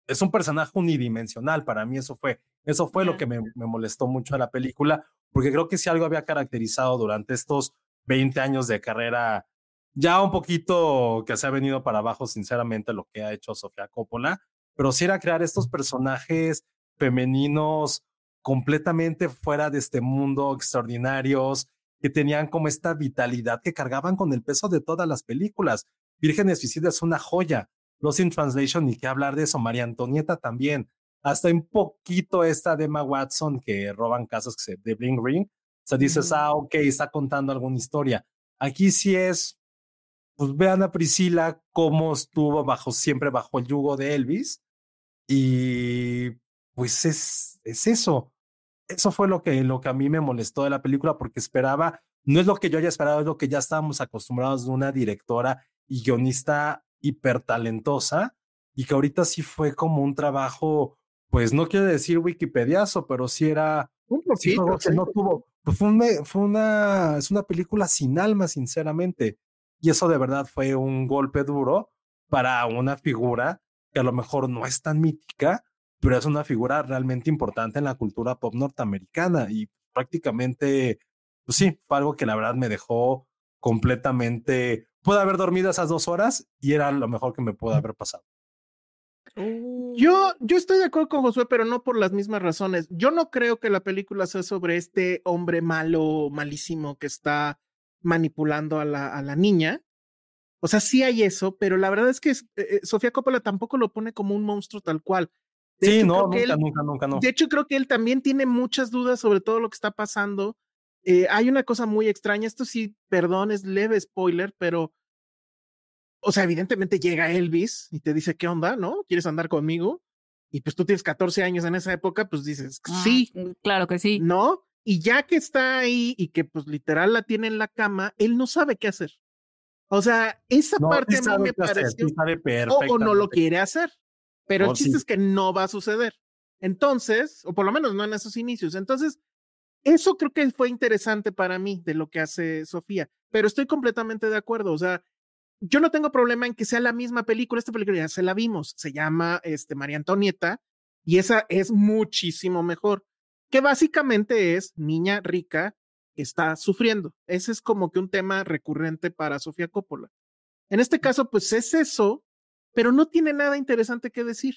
es un personaje unidimensional, para mí eso fue, eso fue lo que me, me molestó mucho a la película, porque creo que si algo había caracterizado durante estos 20 años de carrera, ya un poquito que se ha venido para abajo, sinceramente, lo que ha hecho Sofía Coppola, pero sí era crear estos personajes femeninos completamente fuera de este mundo, extraordinarios, que tenían como esta vitalidad que cargaban con el peso de todas las películas. Vírgenes Suicidas es una joya. Lost in Translation, ni qué hablar de eso. María Antonieta también. Hasta un poquito esta de Emma Watson que roban casas que se, de Bling Ring. O sea, dices, ah, ok, está contando alguna historia. Aquí sí es, pues vean a Priscila cómo estuvo bajo, siempre bajo el yugo de Elvis. Y pues es, es eso. Eso fue lo que, lo que a mí me molestó de la película porque esperaba, no es lo que yo haya esperado, es lo que ya estábamos acostumbrados de una directora y guionista hipertalentosa y que ahorita sí fue como un trabajo, pues no quiero decir wikipediazo, pero sí era un poquito, que no tuvo, pues fue, fue una, es una película sin alma, sinceramente. Y eso de verdad fue un golpe duro para una figura que a lo mejor no es tan mítica, pero es una figura realmente importante en la cultura pop norteamericana y prácticamente, pues sí, fue algo que la verdad me dejó completamente, pude haber dormido esas dos horas y era lo mejor que me pudo haber pasado. Yo, yo estoy de acuerdo con Josué, pero no por las mismas razones. Yo no creo que la película sea sobre este hombre malo, malísimo que está manipulando a la, a la niña. O sea, sí hay eso, pero la verdad es que eh, eh, Sofía Coppola tampoco lo pone como un monstruo tal cual sí, no, nunca, nunca, nunca, no. De hecho, creo que él también tiene muchas dudas sobre todo lo que está pasando. Eh, hay una cosa muy extraña, esto sí, perdón, es leve spoiler, pero, o sea, evidentemente llega Elvis y te dice, ¿qué onda? ¿No? ¿Quieres andar conmigo? Y pues tú tienes 14 años en esa época, pues dices, Ah, sí, Claro que sí. ¿no? Y ya que está ahí y que pues literal la tiene en la cama, él no sabe qué hacer. O sea, esa No, parte sí a mí me hacer, pareció, sí o, o no lo quiere hacer. Pero el chiste sí. es que no va a suceder. Entonces, o por lo menos no en esos inicios. Entonces, eso creo que fue interesante para mí de lo que hace Sofía. Pero estoy completamente de acuerdo. O sea, yo no tengo problema en que sea la misma película. Esta película ya se la vimos. Se llama este, María Antonieta y esa es muchísimo mejor. Que básicamente es niña rica que está sufriendo. Ese es como que un tema recurrente para Sofía Coppola. En este caso, pues es eso, pero no tiene nada interesante que decir.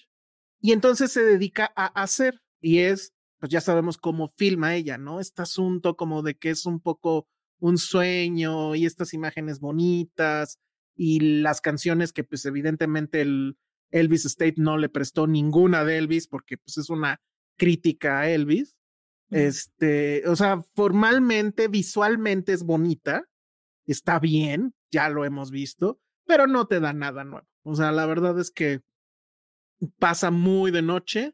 Y entonces se dedica a hacer, y es, pues ya sabemos cómo filma ella, ¿no? Este asunto como de que es un poco un sueño y estas imágenes bonitas y las canciones que pues evidentemente el Elvis State no le prestó ninguna de Elvis porque pues es una crítica a Elvis. Este, o sea, formalmente, visualmente es bonita, está bien, ya lo hemos visto, pero no te da nada nuevo. O sea, la verdad es que pasa muy de noche.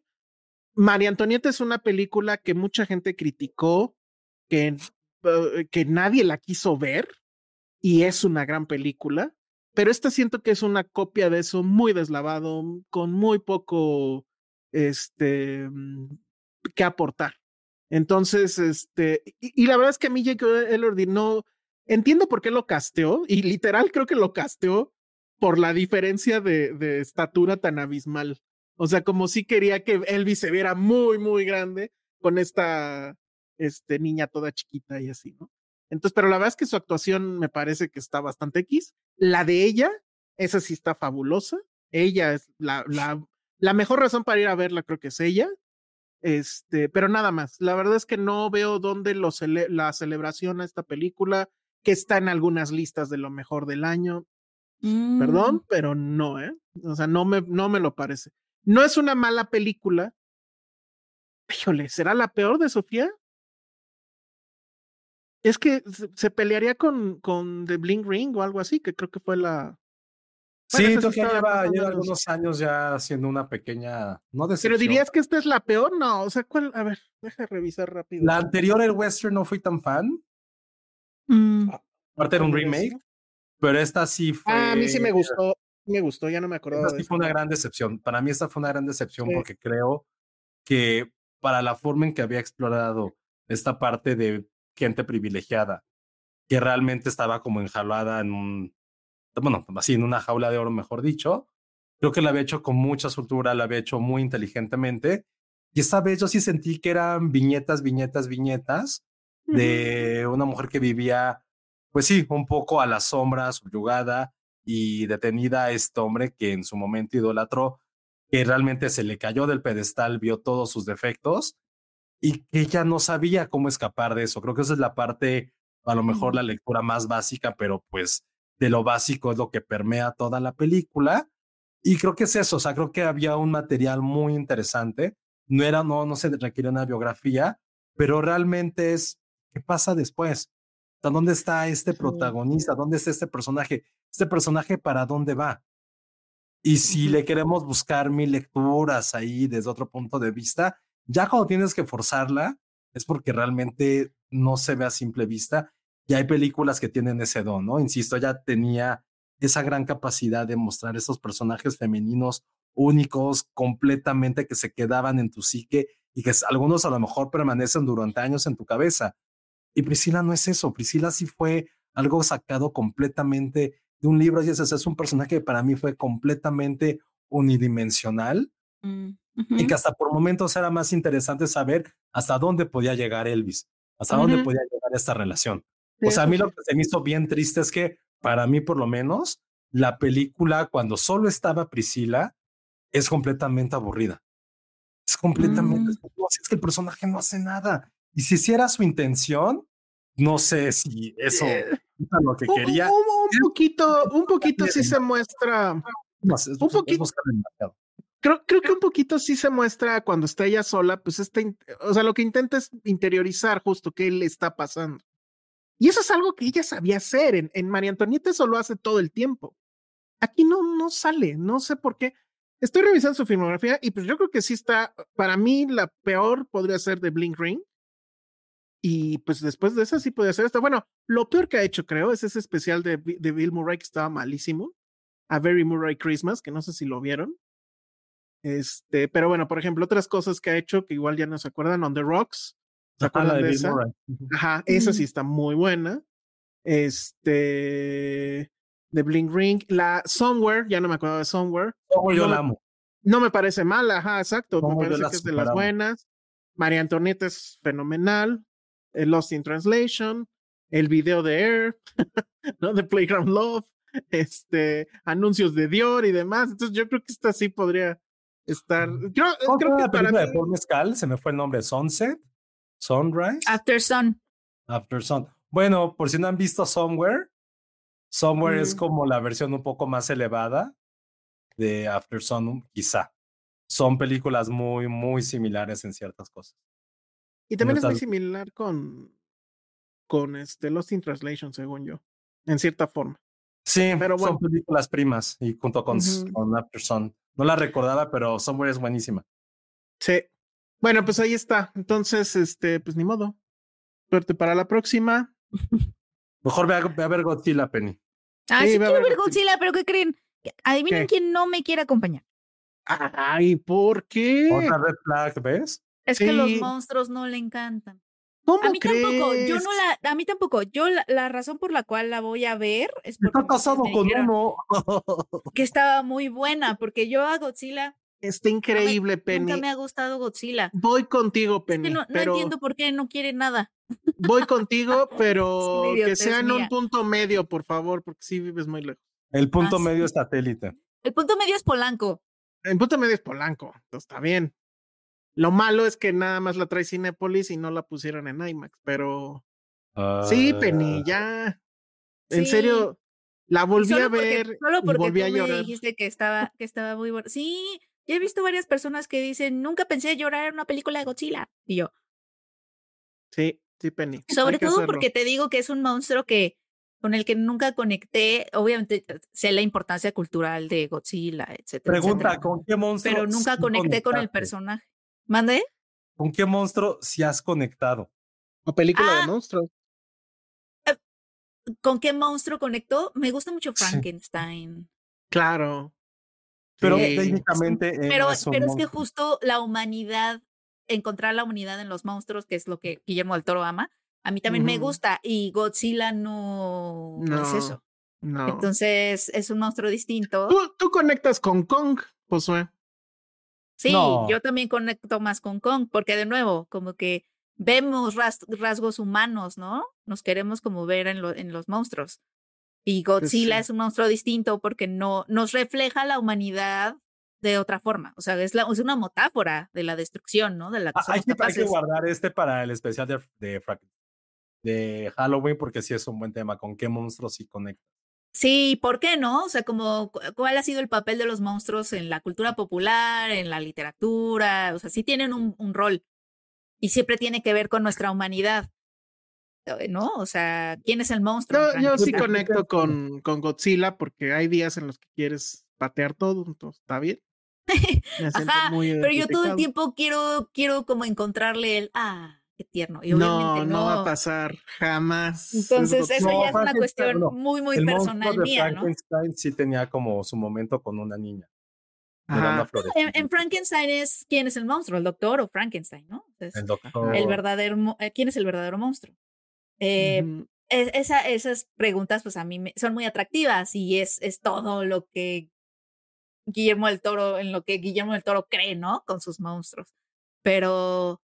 María Antonieta es una película que mucha gente criticó, que, eh, que nadie la quiso ver, y es una gran película, pero esta siento que es una copia de eso muy deslavado, con muy poco este, mm, que aportar. Entonces, este, y, la verdad es que a mí Jake Elordi no, entiendo por qué lo casteó, y literal creo que lo casteó por la diferencia de, de estatura tan abismal. O sea, como si quería que Elvis se viera muy, muy grande con esta este, niña toda chiquita y así, ¿no? Entonces, pero la verdad es que su actuación me parece que está bastante X. La de ella, esa sí está fabulosa. Ella es la, la, la mejor razón para ir a verla, creo que es ella. Este, pero nada más. La verdad es que no veo dónde lo la celebración a esta película, que está en algunas listas de lo mejor del año. Perdón, mm. pero no, ¿eh? O sea, no me, no me lo parece. No es una mala película. Híjole, ¿será la peor de Sofía? Es que se pelearía con, con The Bling Ring o algo así, que creo que fue la. sí, Sofía lleva, lleva algunos años ya haciendo una pequeña. No Pero dirías que esta es la peor, no. O sea, ¿cuál? A ver, deja revisar rápido. La anterior, el Western, no fui tan fan. Mm. Aparte era un remake. Pero esta sí fue. Ah, a mí sí me gustó. Me gustó, ya no me acuerdo. Esta sí fue una gran decepción. Para mí, esta fue una gran decepción porque creo que para la forma en que había explorado esta parte de gente privilegiada, que realmente estaba como enjaulada en un, bueno, así en una jaula de oro, mejor dicho. Creo que la había hecho con mucha soltura, la había hecho muy inteligentemente. Y esta vez yo sí sentí que eran viñetas, viñetas, viñetas de una mujer que vivía, pues sí, un poco a la sombra, subyugada y detenida a este hombre que en su momento idolatró, que realmente se le cayó del pedestal, vio todos sus defectos y que ella no sabía cómo escapar de eso. Creo que esa es la parte, a lo mejor la lectura más básica, pero pues de lo básico es lo que permea toda la película. Y creo que es eso, o sea, creo que había un material muy interesante. No era, no, no se requiere una biografía, pero realmente es, ¿qué pasa después? ¿Dónde está este protagonista? ¿Dónde está este personaje? ¿Este personaje para dónde va? Y si le queremos buscar mil lecturas ahí desde otro punto de vista, ya cuando tienes que forzarla, es porque realmente no se ve a simple vista. Y hay películas que tienen ese don, ¿no? Insisto, ya tenía esa gran capacidad de mostrar esos personajes femeninos únicos, completamente que se quedaban en tu psique y que algunos a lo mejor permanecen durante años en tu cabeza. Y Priscila no es eso. Priscila sí fue algo sacado completamente de un libro y ese es un personaje que para mí fue completamente unidimensional. Mm. Y que hasta por momentos era más interesante saber hasta dónde podía llegar Elvis, hasta dónde podía llegar esta relación. o sea, a mí lo que se me hizo bien triste es que, para mí por lo menos, la película, cuando solo estaba Priscila, es completamente aburrida. Es completamente. Mm. Es que el personaje no hace nada. Y si hiciera su intención, no sé si eso es lo que quería. Un, poquito, un poquito sí se muestra. un poquito creo, creo que un poquito sí se muestra cuando está ella sola, pues está, o sea, lo que intenta es interiorizar justo qué le está pasando. Y eso es algo que ella sabía hacer. En, en María Antonieta eso lo hace todo el tiempo. Aquí no, no sale, no sé por qué. Estoy revisando su filmografía y pues yo creo que sí está, para mí la peor podría ser de Blink Ring. Y pues después de esa sí podría ser esta. Bueno, lo peor que ha hecho, creo, es ese especial de, de Bill Murray que estaba malísimo. A Very Murray Christmas, que no sé si lo vieron. Este, pero bueno, por ejemplo, otras cosas que ha hecho que igual ya no se acuerdan, On the Rocks. ¿Se acuerdan de, esa? Ajá, esa sí está muy buena. Este, de Bling Ring. La Somewhere, ya no me acuerdo de Somewhere. yo no, la amo. No me parece mala, ajá, exacto. me parece que es de las buenas. María Antonieta es fenomenal. El Lost in Translation. El video de Air, [LAUGHS] ¿no? De Playground Love. Este, anuncios de Dior y demás. Entonces yo creo que esta sí podría estar. Yo, creo que la película de Paul Mescal se me fue el nombre: Sunset, Sunrise. After Sun. After Sun. Bueno, por si no han visto Somewhere, Somewhere es como la versión un poco más elevada de After Sun, quizá. Son películas muy, muy similares en ciertas cosas. Y también es muy similar con, con este Lost in Translation, según yo, en cierta forma. Sí, Pero son bueno. películas primas y junto con, After Sun. No la recordaba, pero Somewhere es buenísima. Sí. Bueno, pues ahí está. Entonces, este, pues ni modo. Suerte para la próxima. [LAUGHS] Mejor ve a, ve a ver Godzilla, Penny. Ah, Sí, sí, quiero ver Godzilla. Godzilla, pero ¿qué creen? Adivinen ¿Qué? quién no me quiere acompañar. Ay, ¿por qué? Otra red flag, ¿ves? Es que los monstruos no le encantan. ¿Cómo A mí tampoco, yo no la, a mí tampoco. Yo la, la razón por la cual la voy a ver es porque Está ustedes casado me con uno. que [LAUGHS] estaba muy buena, porque yo a Godzilla Está increíble, Penny. nunca me ha gustado Godzilla. Voy contigo, Es Penny. que no, no pero entiendo por qué no quiere nada. Voy [LAUGHS] contigo, pero que sea en un punto medio, por favor, porque sí vives muy lejos. El punto Ah, medio sí. es satélite. El punto medio es Polanco. En punto medio es Polanco, entonces está bien. Lo malo es que nada más la trae Cinépolis y no la pusieron en IMAX, pero sí, Penny, ya. En Sí. serio, la volví solo a porque, ver solo y porque volví tú a me llorar. dijiste que [LAUGHS] estaba, que estaba muy bueno. Sí, yo he visto varias personas que dicen, nunca pensé llorar en una película de Godzilla. Y yo, Sí, sí, Penny. sobre todo hacerlo. porque te digo que es un monstruo que con el que nunca conecté. Obviamente sé la importancia cultural de Godzilla, etcétera. Pregunta, etcétera, ¿con qué monstruo? pero nunca conecté con el personaje. ¿Mande? ¿Con qué monstruo sí has conectado? O película Ah, de monstruos. ¿Con qué monstruo conectó? Me gusta mucho Sí. Frankenstein. Claro. Pero Sí. técnicamente él Pero, es pero es que justo la humanidad, encontrar la humanidad en los monstruos, que es lo que Guillermo del Toro ama, a mí también me gusta y Godzilla no, no es eso. No. Entonces es un monstruo distinto. tú, tú conectas con Kong, Josué. Sí, No. yo también conecto más con Kong, porque de nuevo, como que vemos ras- rasgos humanos, ¿no? Nos queremos como ver en, lo- en los monstruos. Y Godzilla sí. es un monstruo distinto porque no nos refleja la humanidad de otra forma. O sea, es, la, es una metáfora de la destrucción, ¿no? De la que Ah, Hay que, hay que guardar este para el especial de, de, de Halloween porque sí es un buen tema. ¿Con qué monstruos sí conecta? Sí, ¿por qué no? O sea, como cu- cuál ha sido el papel de los monstruos en la cultura popular, en la literatura, o sea, sí tienen un, un rol y siempre tiene que ver con nuestra humanidad, eh, ¿no? O sea, ¿quién es el monstruo? Yo, yo sí conecto con, con Godzilla porque hay días en los que quieres patear todo, entonces está bien. [LAUGHS] Ajá, pero yo todo el tiempo quiero, quiero como encontrarle el, ah, qué tierno. Y No, obviamente no, no. va a pasar jamás. Es Entonces, eso No, ya es una Frankenstein, cuestión no. muy, muy el personal monstruo de mía, ¿no? Frankenstein sí tenía como su momento con una niña. mirando a Ajá. En, en Frankenstein es quién es el monstruo, el doctor o Frankenstein, ¿no? Entonces, El doctor. el verdadero, eh, ¿quién es el verdadero monstruo? Eh, Ujú. es- esa- esas preguntas, pues a mí me- son muy atractivas y es, es todo lo que Guillermo del Toro, en lo que Guillermo del Toro cree, ¿no? Con sus monstruos. Pero,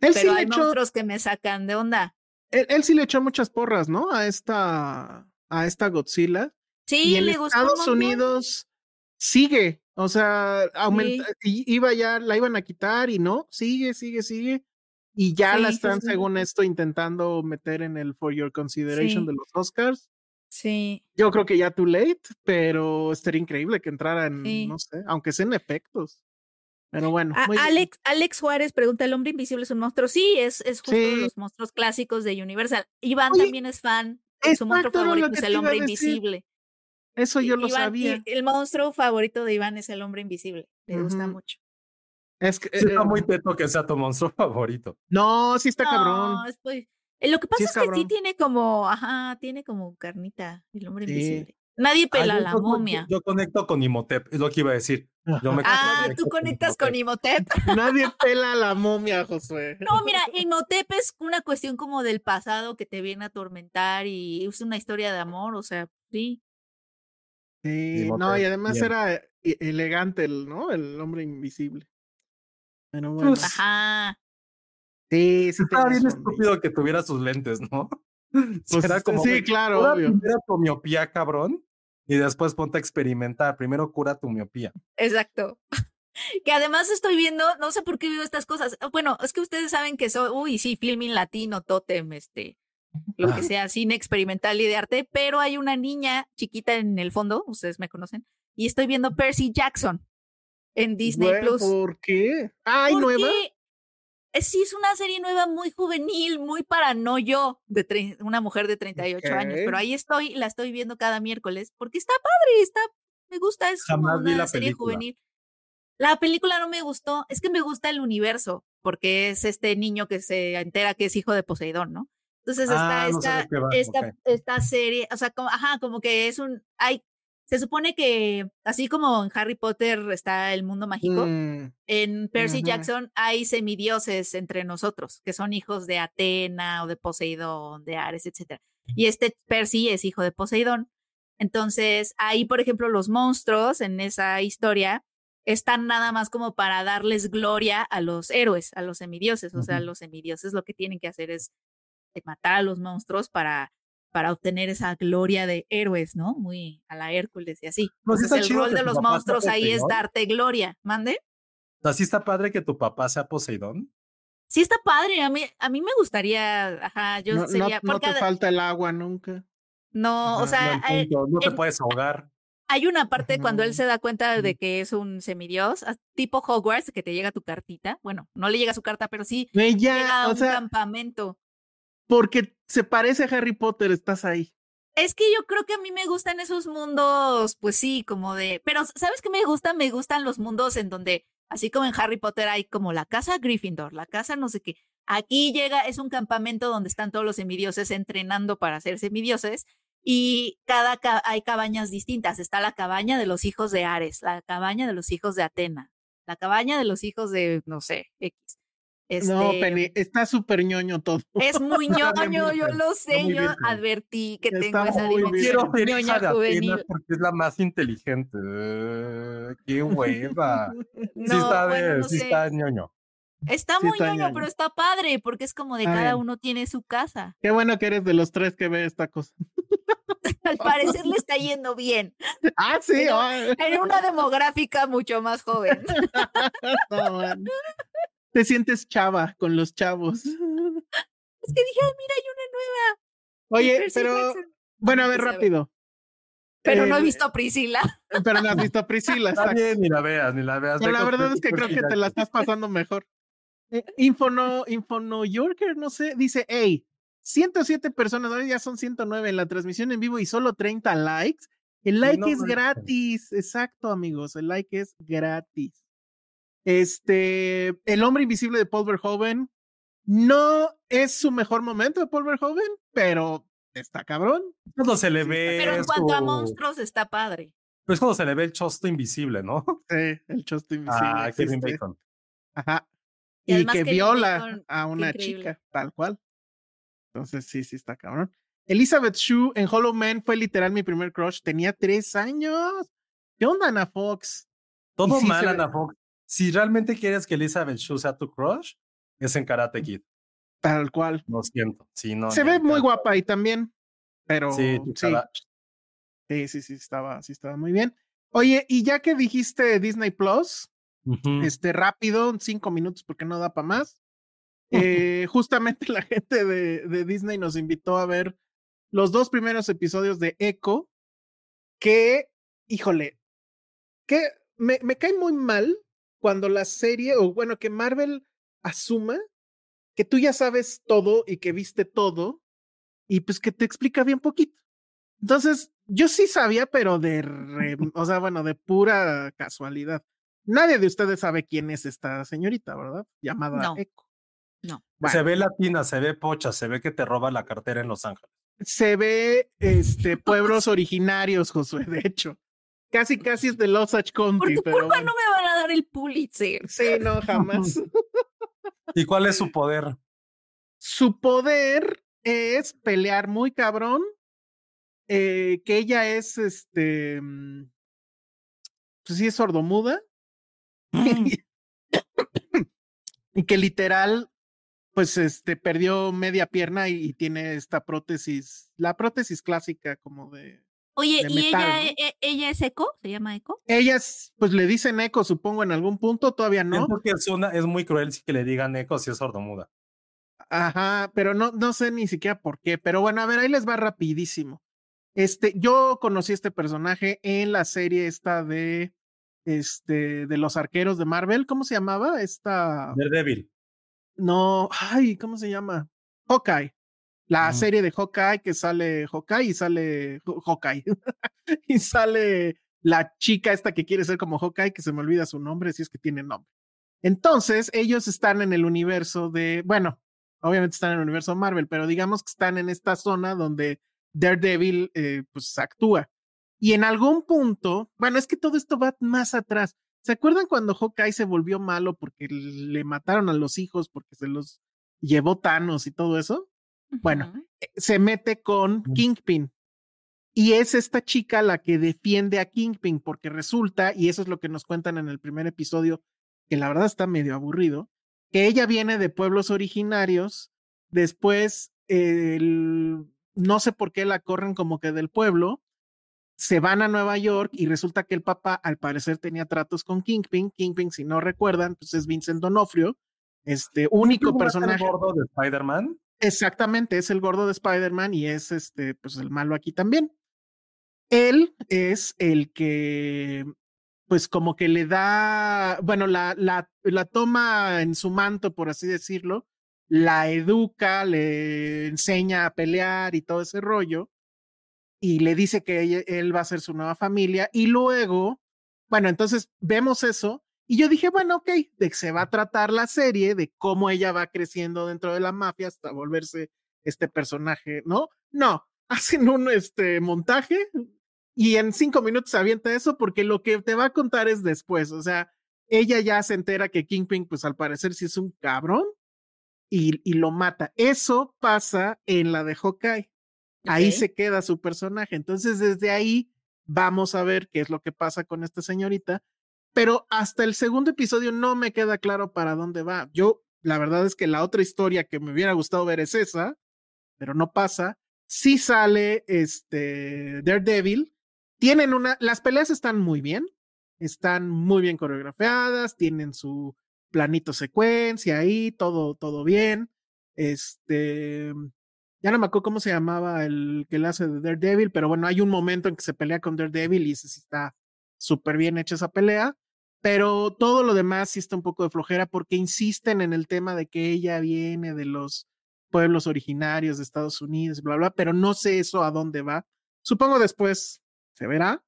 Él, sí pero le hay echó, monstruos que me sacan de onda. él, él sí le echó muchas porras, ¿no? A esta, a esta Godzilla. Sí, y en le gustó. Estados. Unidos sigue. O sea, aumenta, iba ya, la iban a quitar y no, sigue, sigue, sigue. Y ya la Sí, están, sí. según esto, intentando meter en el For Your Consideration de los Oscars. Sí, Yo creo que ya too late, pero estaría increíble que entrara en, Sí. no sé, aunque sean efectos. Pero bueno, A-. Alex, Alex Juárez pregunta, ¿el hombre invisible es un monstruo? Sí, es, es justo de Sí. los monstruos clásicos de Universal. Iván Oye, también es fan. y Su monstruo favorito es el hombre invisible. Eso yo lo Iván- sabía. el monstruo favorito de Iván es el hombre invisible. Le gusta mucho. Es que, Sí, está eh, muy teto que sea tu monstruo [LAUGHS] favorito. no, sí está No, cabrón. es eh, Lo que pasa es es, que sí tiene como, ajá, tiene como carnita el hombre Sí. invisible. Nadie Ah, pela yo- la yo- momia. Yo, conecto con Imhotep, es lo que iba a decir. Yo me ah, tú conectas con Imhotep. [LAUGHS] Nadie pela a la momia, Josué. No, mira, Imhotep es una cuestión como del pasado que te viene a atormentar y es una historia de amor, o sea, sí. Sí, Imhotep, no, y además bien. era e- elegante el, ¿no? El hombre invisible. Pero bueno. Pues, Ajá. Sí, sí. Estaba bien estúpido que tuviera sus lentes, ¿no? [LAUGHS] Pues, Era como, sí, claro, obvio. primero tu miopía, cabrón, y después ponte a experimentar. Primero cura tu miopía. Exacto. [LAUGHS] Que además estoy viendo, no sé por qué veo estas cosas. Bueno, es que ustedes saben que soy, uy, sí, filming latino, totem, este, lo Ah. que sea cine experimental y de arte, pero hay una niña chiquita en el fondo, ustedes me conocen, y estoy viendo Percy Jackson en Disney Plus. ¿Por qué? ¿Ay, nueva? Eh, Sí, es una serie nueva muy juvenil, muy para no yo, de una mujer de 38 años, Ok. pero ahí estoy, la estoy viendo cada miércoles porque está padre, está, me gusta, es como Jamás una serie película. juvenil. La película no me gustó, es que me gusta el universo, porque es este niño que se entera que es hijo de Poseidón, ¿no? Entonces Ah, está no de esta, esta, esta serie, o sea, como, ajá, como que es un, hay, se supone que así como en Harry Potter está el mundo mágico, Mm, en Percy. Jackson hay semidioses entre nosotros, que son hijos de Atena o de Poseidón, de Ares, etc. Y este Percy es hijo de Poseidón. Entonces, ahí, por ejemplo, los monstruos en esa historia están nada más como para darles gloria a los héroes, a los semidioses. O sea, los semidioses lo que tienen que hacer es eh, matar a los monstruos para, para obtener esa gloria de héroes, ¿no? Muy a la Hércules y así. Pues Entonces, el rol de los monstruos ahí es darte gloria. ¿Mande? Así está padre que tu papá sea Poseidón. Sí está padre, a mí, a mí me gustaría, ajá, yo no, no- sería, no porque te falta el agua nunca. no, o sea, no, punto, no te en- puedes ahogar. hay una parte cuando él se da cuenta de que es un semidios, tipo Hogwarts, que te llega tu cartita, bueno, no le llega su carta, pero sí Güey, llega a o un sea, campamento. Porque se parece a Harry Potter, estás ahí. Es que yo creo que a mí me gustan esos mundos, pues sí, como de, pero ¿sabes qué me gusta? Me gustan los mundos en donde, así como en Harry Potter hay como la casa Gryffindor, la casa no sé qué. Aquí llega, es un campamento donde están todos los semidioses entrenando para ser semidioses y cada ca- hay cabañas distintas. Está la cabaña de los hijos de Ares, la cabaña de los hijos de Atena, la cabaña de los hijos de, no sé, X. No, Este, Penny, está súper ñoño todo. Es muy [LAUGHS] Está ñoño, yo lo está sé, yo virgen. advertí que tengo Está esa muy dimensión Quiero ser ñoña hija de juvenil. Porque es la más inteligente. Eh, qué hueva. [LAUGHS] sí No, está, de- bueno, no sí sé. está ñoño. Está Sí muy está ñoño, ñoño. pero está padre porque es como de Está cada uno tiene su casa. Qué bueno que eres de los tres que ve esta cosa. [LAUGHS] Al parecer le está yendo bien. Ah, sí. Pero- En una demográfica mucho más joven. no. Te sientes chava con los chavos. [LAUGHS] Es que dije, "Ay, mira, hay una nueva. Oye, Percy pero Jackson". bueno, a ver rápido. Pero no he Eh, visto a Priscila. Pero no has [LAUGHS] visto a Priscila. Está bien, ni la veas, ni la veas. Pero la verdad es que creo que te la estás pasando mejor. Eh, Infono, Infono Yorker, no sé, dice, hey, 107 personas, ahora ya son 109 en la transmisión en vivo y solo 30 likes. El like no es gratis, exacto, amigos, el like es gratis. Este, El hombre invisible de Paul Verhoeven no es su mejor momento de Paul Verhoeven, pero está cabrón. Cuando se le Sí, ve. Pero en cuanto a monstruos está padre. Pues cuando se le ve el chosto invisible, ¿no? [LAUGHS] Sí, el chosto invisible. Ah, Kevin. Bacon. Ajá. Y que Kevin viola Bacon, a una increíble. chica, tal cual. Entonces, sí, sí está cabrón. Elizabeth Shue en Hollow Man fue literal mi primer crush. Tenía tres años. ¿Qué onda, Ana Fox? Todo sí mal, ve- Ana Fox. Si realmente quieres que Elizabeth Shue sea tu crush, es en Karate Kid. Tal cual. Lo siento. Sí, no, Se ve muy guapa ahí también. Pero Sí, sí, sí, sí, estaba, sí estaba muy bien. Oye, y ya que dijiste Disney Plus, este rápido, cinco minutos porque no da para más. [LAUGHS] Eh, justamente la gente de, de Disney nos invitó a ver los dos primeros episodios de Echo, que, híjole, que me, me cae muy mal cuando la serie, o bueno, que Marvel asuma que tú ya sabes todo y que viste todo, y pues que te explica bien poquito. Entonces, yo sí sabía, pero de, re- [LAUGHS] o sea, bueno, de pura casualidad. Nadie de ustedes sabe quién es esta señorita, ¿verdad? Llamada No. Echo. No. Bueno, Se ve latina, se ve pocha, se ve que te roba la cartera en Los Ángeles. se ve este [LAUGHS] pueblos originarios, Josué, de hecho. Casi, casi es de Osage Por County, tu pero culpa bueno. no me van a dar el Pulitzer. Sí, no, jamás. [LAUGHS] ¿Y cuál es su poder? Su poder es pelear muy cabrón. eh, que ella es este. mm, Pues sí, es sordomuda. [LAUGHS] y que literal, pues este, perdió media pierna y, y tiene esta prótesis, la prótesis clásica como de. Oye, ¿y metal, ella, ¿no? e- e- ella es Eco? ¿Se llama Eco? Ellas, pues le dicen eco, supongo, en algún punto, todavía no. Siento que es, una, es muy cruel si que le digan eco si es sordomuda. Ajá, pero no, no sé ni siquiera por qué. Pero bueno, a ver, ahí les va rapidísimo. Este, yo conocí a este personaje en la serie esta de este de los arqueros de Marvel, ¿cómo se llamaba? Esta Daredevil. No, ay, ¿cómo se llama? Hawkeye. La serie de Hawkeye que sale Hawkeye y sale Hawkeye. [LAUGHS] y sale la chica esta que quiere ser como Hawkeye, que se me olvida su nombre, si es que tiene nombre. Entonces, ellos están en el universo de, bueno, obviamente están en el universo Marvel, pero digamos que están en esta zona donde Daredevil eh, pues actúa. Y en algún punto, bueno, es que todo esto va más atrás. ¿Se acuerdan cuando Hawkeye se volvió malo porque le mataron a los hijos, porque se los llevó Thanos y todo eso? Bueno, eh, se mete con Kingpin. Y es esta chica la que defiende a Kingpin, porque resulta, y eso es lo que nos cuentan en el primer episodio, que la verdad está medio aburrido, que ella viene de pueblos originarios, después no sé por qué la corren como que del pueblo, se van a Nueva York y resulta que el papá al parecer tenía tratos con Kingpin. Kingpin, si no recuerdan, pues es Vincent Donofrio, este único personaje. ¿El gordo de Spider-Man? Exactamente, es el gordo de Spider-Man y es este, pues el malo aquí también. Él es el que, pues como que le da, bueno, la, la, la toma en su manto, por así decirlo, la educa, le enseña a pelear y todo ese rollo y le dice que él va a ser su nueva familia y luego, bueno, entonces vemos eso y yo dije, bueno, ok, de que se va a tratar la serie, de cómo ella va creciendo dentro de la mafia hasta volverse este personaje, ¿no? No, [LAUGHS] hacen un este, montaje y en cinco minutos avienta eso porque lo que te va a contar es después, o sea, ella ya se entera que Kingpin, pues al parecer sí es un cabrón y, y lo mata. Eso pasa en la de Hawkeye. Ahí se queda su personaje. Entonces, desde ahí vamos a ver qué es lo que pasa con esta señorita. Pero hasta el segundo episodio no me queda claro para dónde va. Yo, la verdad es que la otra historia que me hubiera gustado ver es esa, pero no pasa. Sí sale este Daredevil. Tienen una, las peleas están muy bien, están muy bien coreografiadas, tienen su planito secuencia ahí, todo, todo bien. Este, ya no me acuerdo cómo se llamaba el que le hace de Daredevil, pero bueno, hay un momento en que se pelea con Daredevil y sí está súper bien hecha esa pelea, pero todo lo demás sí está un poco de flojera porque insisten en el tema de que ella viene de los pueblos originarios de Estados Unidos, bla, bla, pero no sé eso a dónde va. Supongo después se verá,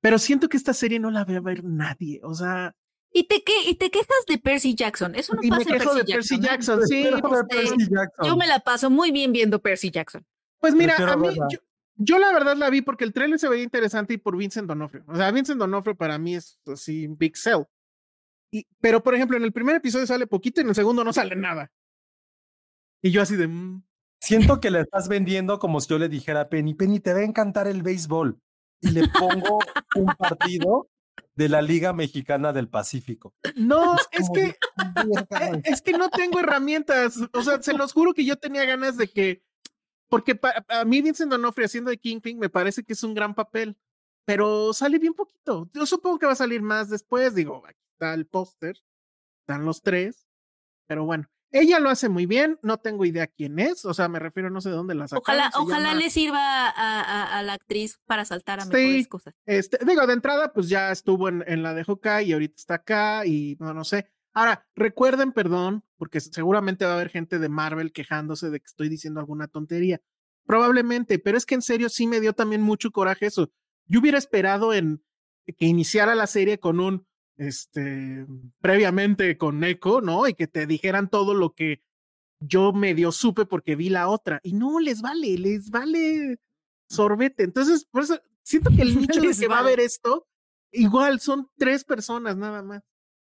pero siento que esta serie no la va a ver nadie, o sea, y te, que, y te quejas de Percy Jackson. Eso no pasa me de Percy Jackson. Sí, Percy Jackson. Yo me la paso muy bien viendo Percy Jackson. Pues mira, a mí, yo, la verdad la vi porque el trailer se veía interesante y por Vincent Donofrio. O sea, Vincent Donofrio para mí es así big sell. Y, pero, por ejemplo, en el primer episodio sale poquito y en el segundo no sale nada. Y yo así de... Mm". Siento que le estás vendiendo como si yo le dijera a Penny, Penny, te va a encantar el béisbol. Y le pongo un partido de la Liga Mexicana del Pacífico. No, es que e, es que no tengo herramientas. O sea, se los juro que yo tenía ganas de que, porque a mí Vincent Donofrio haciendo de Kingpin me parece que es un gran papel, pero sale bien poquito. Yo supongo que va a salir más después. Digo, aquí está el póster, están los tres, pero bueno. Ella lo hace muy bien, no tengo idea quién es, o sea, me refiero, no sé de dónde la sacaron. Ojalá, ojalá le sirva a, la actriz para saltar a mejores cosas. Este, digo, de entrada, pues ya estuvo en, en la de Hawkeye y ahorita está acá y no, no sé. Ahora, recuerden, perdón, porque seguramente va a haber gente de Marvel quejándose de que estoy diciendo alguna tontería. Probablemente, pero es que en serio sí me dio también mucho coraje eso. Yo hubiera esperado en que iniciara la serie con un este, previamente con Echo, ¿no? Y que te dijeran todo lo que yo medio supe porque vi la otra. Y no, les vale, les vale sorbete. Entonces, por eso siento que el [LAUGHS] nicho de que va a ver esto, igual son tres personas nada más.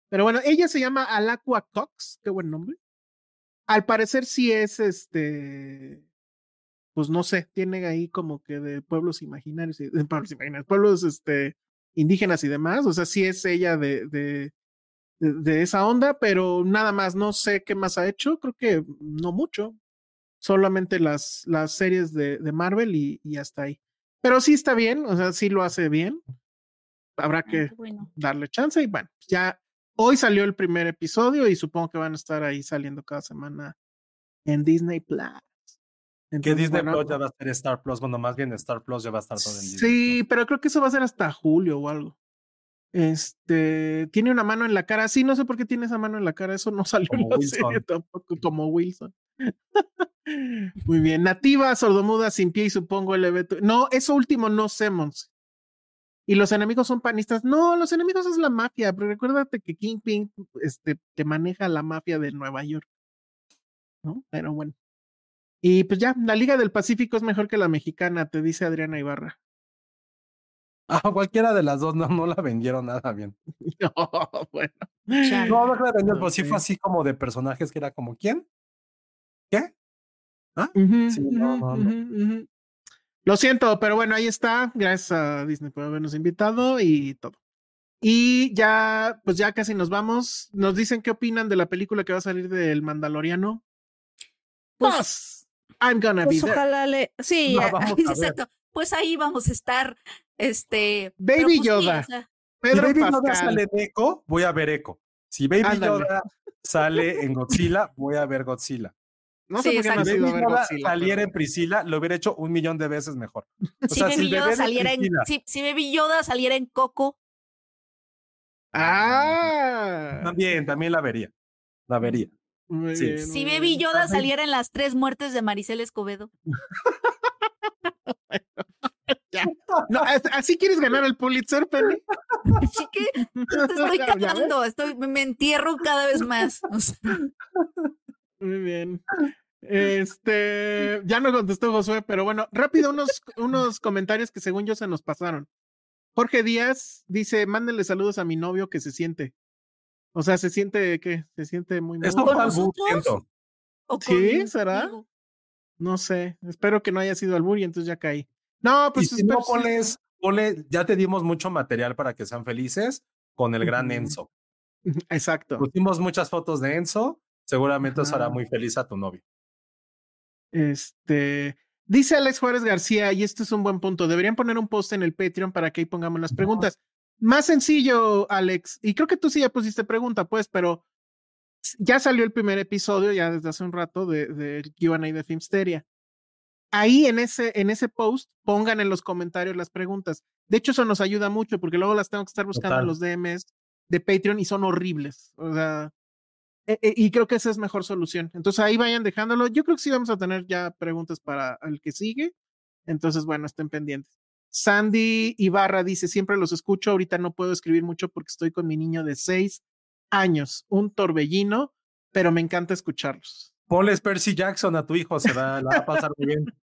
Pero bueno, ella se llama Alacua Cox, qué buen nombre. Al parecer sí es este, pues no sé, tiene ahí como que de pueblos imaginarios, de pueblos imaginarios, pueblos este, indígenas y demás, o sea, sí es ella de, de, de, esa onda, pero nada más, no sé qué más ha hecho, creo que no mucho, solamente las, las series de, de Marvel y, y, hasta ahí. Pero sí está bien, o sea, sí lo hace bien, habrá ah, que darle chance y bueno, ya Hoy salió el primer episodio y supongo que van a estar ahí saliendo cada semana en Disney Plus. que Entonces, Disney bueno, Plus ya va a ser Star Plus. Bueno, más bien Star Plus ya va a estar todo en Disney. Sí, pero creo que eso va a ser hasta julio o algo. Este tiene una mano en la cara. Sí, no sé por qué tiene esa mano en la cara. Eso no [LAUGHS] salió Como en la Wilson. serie tampoco, como Wilson. [LAUGHS] Muy bien. Nativa, sordomuda, sin pie y supongo LB. No, eso último no sé, Mons. Y los enemigos son panistas. No, los enemigos es la mafia. Pero recuérdate que Kingpin este, te maneja la mafia de Nueva York. ¿No? Pero bueno. Y pues ya, la Liga del Pacífico es mejor que la mexicana, te dice Adriana Ibarra. Ah, cualquiera de las dos no, no la vendieron nada bien. [LAUGHS] No, bueno. Chale. No, no la vendieron, pero sí fue así como de personajes que era como, ¿quién? ¿Qué? Ujú, Sí, no, no, no. ujú. Lo siento, pero bueno, ahí está. Gracias a Disney por habernos invitado y todo. Y ya, pues ya casi nos vamos. Nos dicen qué opinan de la película que va a salir del Mandaloriano. Pues, Pues, I'm gonna pues be there. ojalá le. Sí, No, [LAUGHS] exacto. Pues ahí vamos a estar. Este. Baby pues sí, Yoda. o sea, Si Baby Yoda sale en Echo, voy a ver Echo. Si Baby Ándale. Yoda sale en Godzilla, voy a ver Godzilla. No sé Sí, por qué no Si ido a Baby ver Yoda Godzilla, saliera en Priscila, lo hubiera hecho un millón de veces mejor. O si sea, Baby Yoda saliera en. Si, si Baby Yoda saliera en Coco. Ah, También, también la vería. La vería. muy sí. bien, Si Baby. Yoda Ay. saliera en las tres muertes de Maricel Escobedo. [LAUGHS] No, ¿as- ¿Así quieres ganar el Pulitzer, Penny? Así que te estoy [LAUGHS] cagando, estoy, me me entierro cada vez más. O sea, Muy bien. Este, ya no contestó Josué, pero bueno, rápido unos, [LAUGHS] unos comentarios que según yo se nos pasaron. Jorge Díaz dice, mándenle saludos a mi novio que se siente. O sea, se siente, ¿qué? Se siente muy mal. ¿Sí? ¿Será? No sé, espero que no haya sido albur y entonces ya caí. No, Y pues si no pones, ponle- ya te dimos mucho material para que sean felices con el gran. Enzo. [LAUGHS] Exacto. Pusimos muchas fotos de Enzo, seguramente os hará muy feliz a tu novio. Este, dice Alex Juárez García, y este es un buen punto, deberían poner un post en el Patreon para que ahí pongamos las preguntas. Más sencillo, Alex, y creo que tú sí ya pusiste pregunta, pues, pero ya salió el primer episodio, ya desde hace un rato, del de, del QA de Filmsteria. Ahí en ese, en ese post, pongan en los comentarios las preguntas. De hecho, eso nos ayuda mucho, porque luego las tengo que estar buscando en Total. los DMs de Patreon y son horribles. O sea, e- e- y creo que esa es mejor solución. Entonces ahí vayan dejándolo. Yo creo que sí vamos a tener ya preguntas para el que sigue. Entonces, bueno, estén pendientes. Sandy Ibarra dice, siempre los escucho, ahorita no puedo escribir mucho porque estoy con mi niño de seis años, un torbellino, pero me encanta escucharlos. Ponles Percy Jackson a tu hijo, se va, la va a pasar muy bien. [LAUGHS]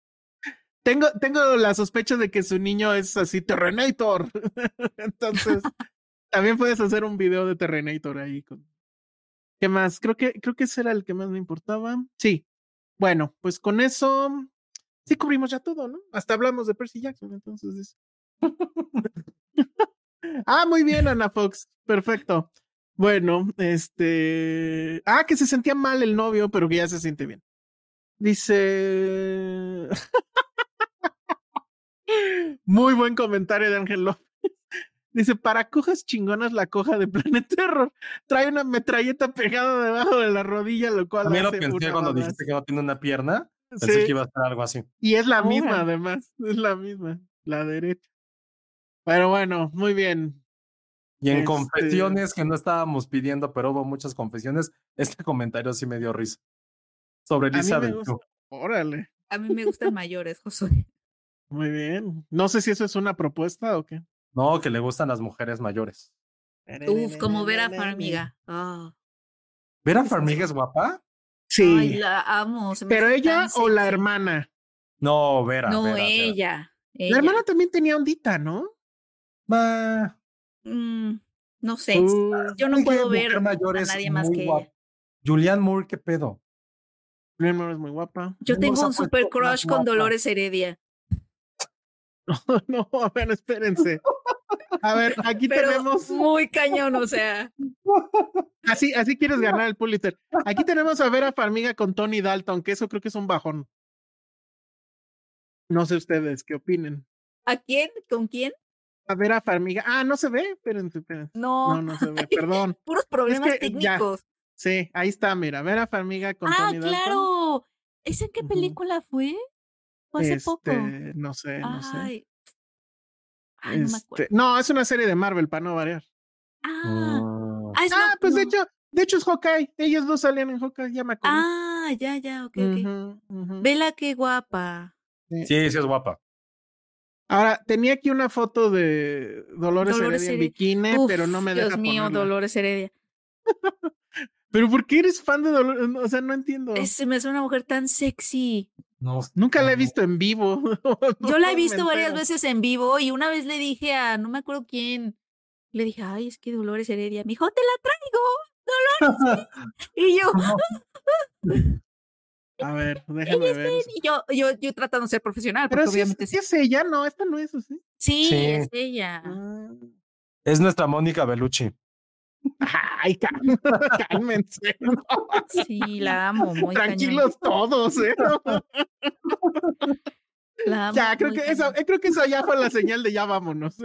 Tengo, tengo la sospecha de que su niño es así, Terrenator. [LAUGHS] Entonces, también puedes hacer un video de Terrenator ahí. Con... ¿Qué más? Creo que, creo que ese era el que más me importaba. Sí. Bueno, pues con eso sí cubrimos ya todo, ¿no? Hasta hablamos de Percy Jackson, entonces. es- [LAUGHS] ah, muy bien, Ana Fox. Perfecto. Bueno, este. Ah, que se sentía mal el novio, pero que ya se siente bien. Dice. [LAUGHS] Muy buen comentario de Ángel López. Dice, para cojas chingonas la coja de Planet [LAUGHS] Terror. Trae una metralleta pegada debajo de la rodilla, lo cual hace pensé cuando dijiste que no tiene una pierna, pensé Sí, que iba a ser algo así. y es la Ahora. misma además, es la misma, la derecha. Pero bueno, muy bien. Y en Este- confesiones que no estábamos pidiendo, pero hubo muchas confesiones, [LAUGHS] este comentario sí me dio risa. Sobre A mí me Elizabeth. Órale, A mí me gustan mayores, Josué. muy bien. No sé si eso es una propuesta o qué. No, que le gustan las mujeres mayores. Uf, como ver a Farmiga. Ah. ¿Vera Farmiga es guapa? Sí, Ay, la amo. se me pero ella o la hermana. No, Vera. No, Vera, Vera. ella. La hermana también tenía ondita, ¿no? Ma, Mm, no sé. Uh, Yo no puedo mujer ver mayor a es nadie más muy que guapa. ella. Julianne Moore, ¿qué pedo? mi hermana es muy guapa. Yo No tengo un super crush con guapa. Dolores Heredia. [LAUGHS] no, a ver, espérense. A ver, aquí Pero tenemos. muy cañón, o sea. Así, así quieres ganar el Pulitzer. Aquí tenemos a Vera Farmiga con Tony Dalton, que eso creo que es un bajón. No sé ustedes qué opinen. ¿A quién? ¿Con quién? A ver a Farmiga. Ah, no se ve. Espérense, espérense. No. No, no se ve. Perdón. [LAUGHS] Puros problemas que ya. técnicos. Sí, ahí está, mira. Vera Farmiga con Ah, Tony Dalton. claro. ¿Esa en qué película fue? Fue hace poco. Este, No sé, no sé. Ay. Ay, no me acuerdo. Este, no, es una serie de Marvel para no variar. Ah, Mm. ah, Ah, pues de hecho, de hecho es Hawkeye. Ellos dos salían en Hawkeye, ya me acuerdo. Ah, ya, ya, ok, ok. Vela qué guapa. Sí, sí es guapa. Ahora, tenía aquí una foto de Dolores, Dolores Heredia en bikini, Uf, pero no me deja Dios mío, ponerla. Dolores Heredia. [LAUGHS] Pero ¿por qué eres fan de Dolores? O sea, no entiendo. Se me hace una mujer tan sexy. No, Nunca la he visto en vivo. [LAUGHS] Yo la he visto varias veces en vivo y una vez le dije a, no me acuerdo quién, le dije, ay, es que Dolores Heredia. Me dijo, te la traigo, Dolores. y yo, [LAUGHS] [LAUGHS] A ver, déjame ella es ver. Y yo, yo, yo tratando de ser profesional, porque Pero sí, es- obviamente sí es ella, no, esta no es así. Sí, Sí. es ella. Ah. Es nuestra Mónica Bellucci. Ay, cá- [LAUGHS] cálmense. [LAUGHS] no, Sí, la amo muy cañón. Tranquilos todos, ¿eh? [LAUGHS] La amo Ya, creo que, eso, cañón. creo que eso ya fue la señal de ya vámonos.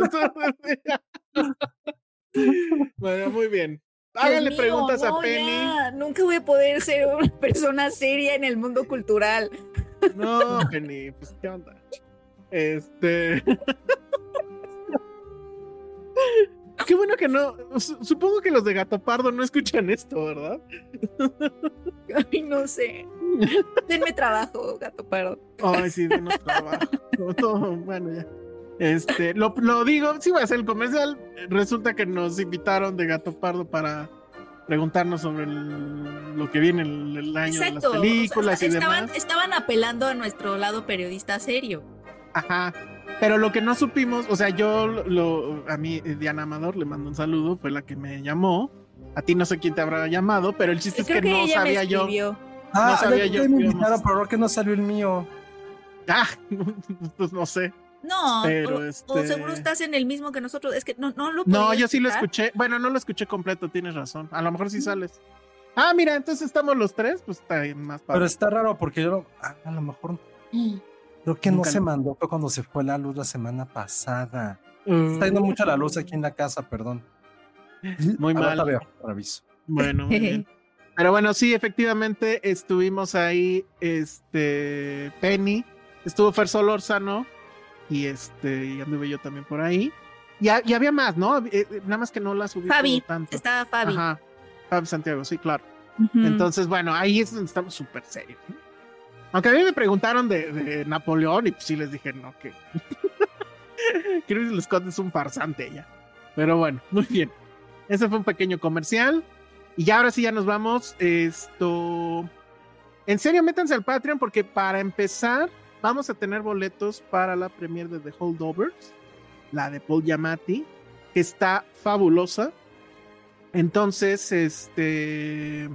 bueno, muy bien. Háganle mío, preguntas a Penny. ya, Nunca voy a poder ser una persona seria en el mundo cultural. No, Penny, pues qué onda. Este. Qué bueno que no. su- Supongo que los de Gato Pardo no escuchan esto, ¿verdad? [LAUGHS] Ay, no sé. Denme trabajo, gato pardo. Ay, sí, denos trabajo. [LAUGHS] Todo- bueno, ya. Este, lo, lo digo, sí voy a hacer el comercial. Resulta que nos invitaron de Gato Pardo para preguntarnos sobre el- lo que viene el, el año Exacto. de o las sea, películas y estaban, demás. estaban apelando a nuestro lado periodista serio. Ajá. Pero lo que no supimos, o sea, yo lo, a mí, eh, Diana Amador, le mando un saludo, fue la que me llamó. A ti no sé quién te habrá llamado, pero el chiste es que, que, no ella sabía me yo. Ah, sabía ya yo que invitaron, pero ¿por qué no salió el mío? Ah, [LAUGHS] pues no sé. No, Pero, o, o este- seguro estás en el mismo que nosotros. Es que no, no lo No, yo sí lo escuché. Bueno, no lo escuché completo, tienes razón. A lo mejor sí sales. Ah, mira, entonces estamos los tres, pues está bien más Pero padre. está raro porque yo no- ah, a lo mejor creo que no se mandó fue cuando se fue la luz la semana pasada. Mm, Está yendo mucho la luz aquí en la casa, perdón. Muy rato mal. veo, aviso. Bueno, muy bien. [LAUGHS] Pero bueno, sí, efectivamente estuvimos ahí, este, Penny, estuvo Fer Solórzano y este, y anduve yo también por ahí. Y, y había más, ¿no? Eh, eh, nada más que no la subí Fabi, tanto. Estaba Fabi. Ajá. Fabi Santiago, sí, claro. Entonces, bueno, ahí es donde estamos súper serios. ¿no? Aunque a mí me preguntaron de, Napoleón y pues sí les dije, no, que... [LAUGHS] Que Scott es un farsante ya. Pero bueno, muy bien. Ese fue un pequeño comercial. Y ya ahora sí ya nos vamos. Esto... En serio, métanse al Patreon porque para empezar vamos a tener boletos para la premiere de The Holdovers, la de Paul Giamatti, que está fabulosa. Entonces, este...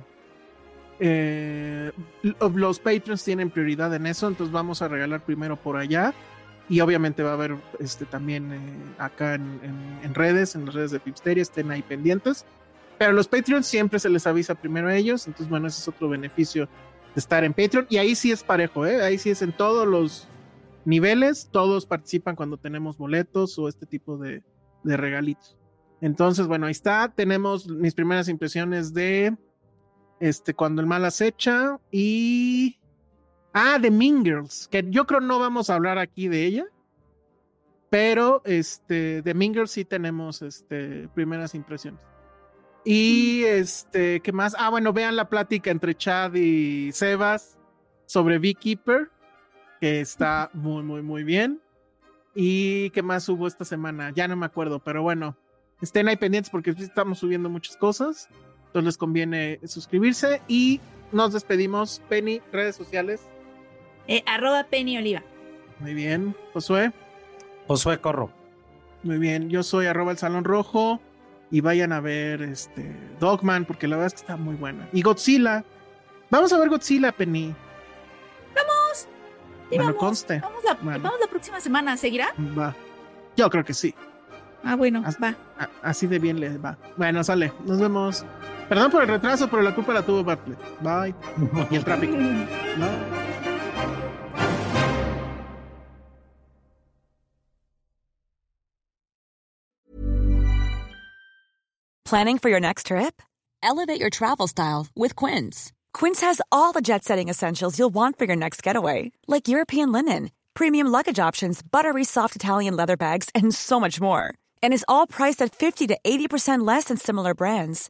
eh, lo- los Patreons tienen prioridad en eso, entonces vamos a regalar primero por allá. Y obviamente va a haber este también eh, acá en, redes, en las redes de Filmsteria, estén ahí pendientes. Pero los Patreons siempre se les avisa primero a ellos, entonces bueno, ese es otro beneficio de estar en Patreon. Y ahí sí es parejo, ¿eh? ahí sí es en todos los niveles, todos participan cuando tenemos boletos o este tipo de, de regalitos. Entonces, bueno, ahí está. Tenemos mis primeras impresiones de este cuando el mal acecha y ah, de Mean Girls, que yo creo no vamos a hablar aquí de ella, pero este de Mean Girls sí tenemos este primeras impresiones. Y este, ¿qué más? Ah, bueno, vean la plática entre Chad y Sebas sobre Beekeeper, que está muy, muy, muy bien. ¿Y qué más hubo esta semana? Ya no me acuerdo, pero bueno, estén ahí pendientes porque estamos subiendo muchas cosas. Entonces les conviene suscribirse y nos despedimos. Penny, redes sociales. Eh, arroba Penny Oliva. Muy bien. Josué, Josué Corro. muy bien. Yo soy arroba el Salón Rojo y vayan a ver este Dogman porque la verdad es que está muy buena. Y Godzilla. Vamos a ver Godzilla, Penny. Sí, Bueno, vamos, conste. Vamos la, Bueno. vamos la próxima semana. ¿Seguirá? Va. Yo creo que sí. Ah, bueno, va. A- así de bien le va. Bueno, sale. Nos vemos. Perdón por el retraso, pero la culpa la tuvo Bartlett. Bye. [LAUGHS] Y el tráfico. Bye. Planning for your next trip? Elevate your travel style with Quince. Quince has all the jet setting essentials you'll want for your next getaway, like European linen, premium luggage options, buttery soft Italian leather bags, and so much more. And is all priced at 50 to 80% less than similar brands.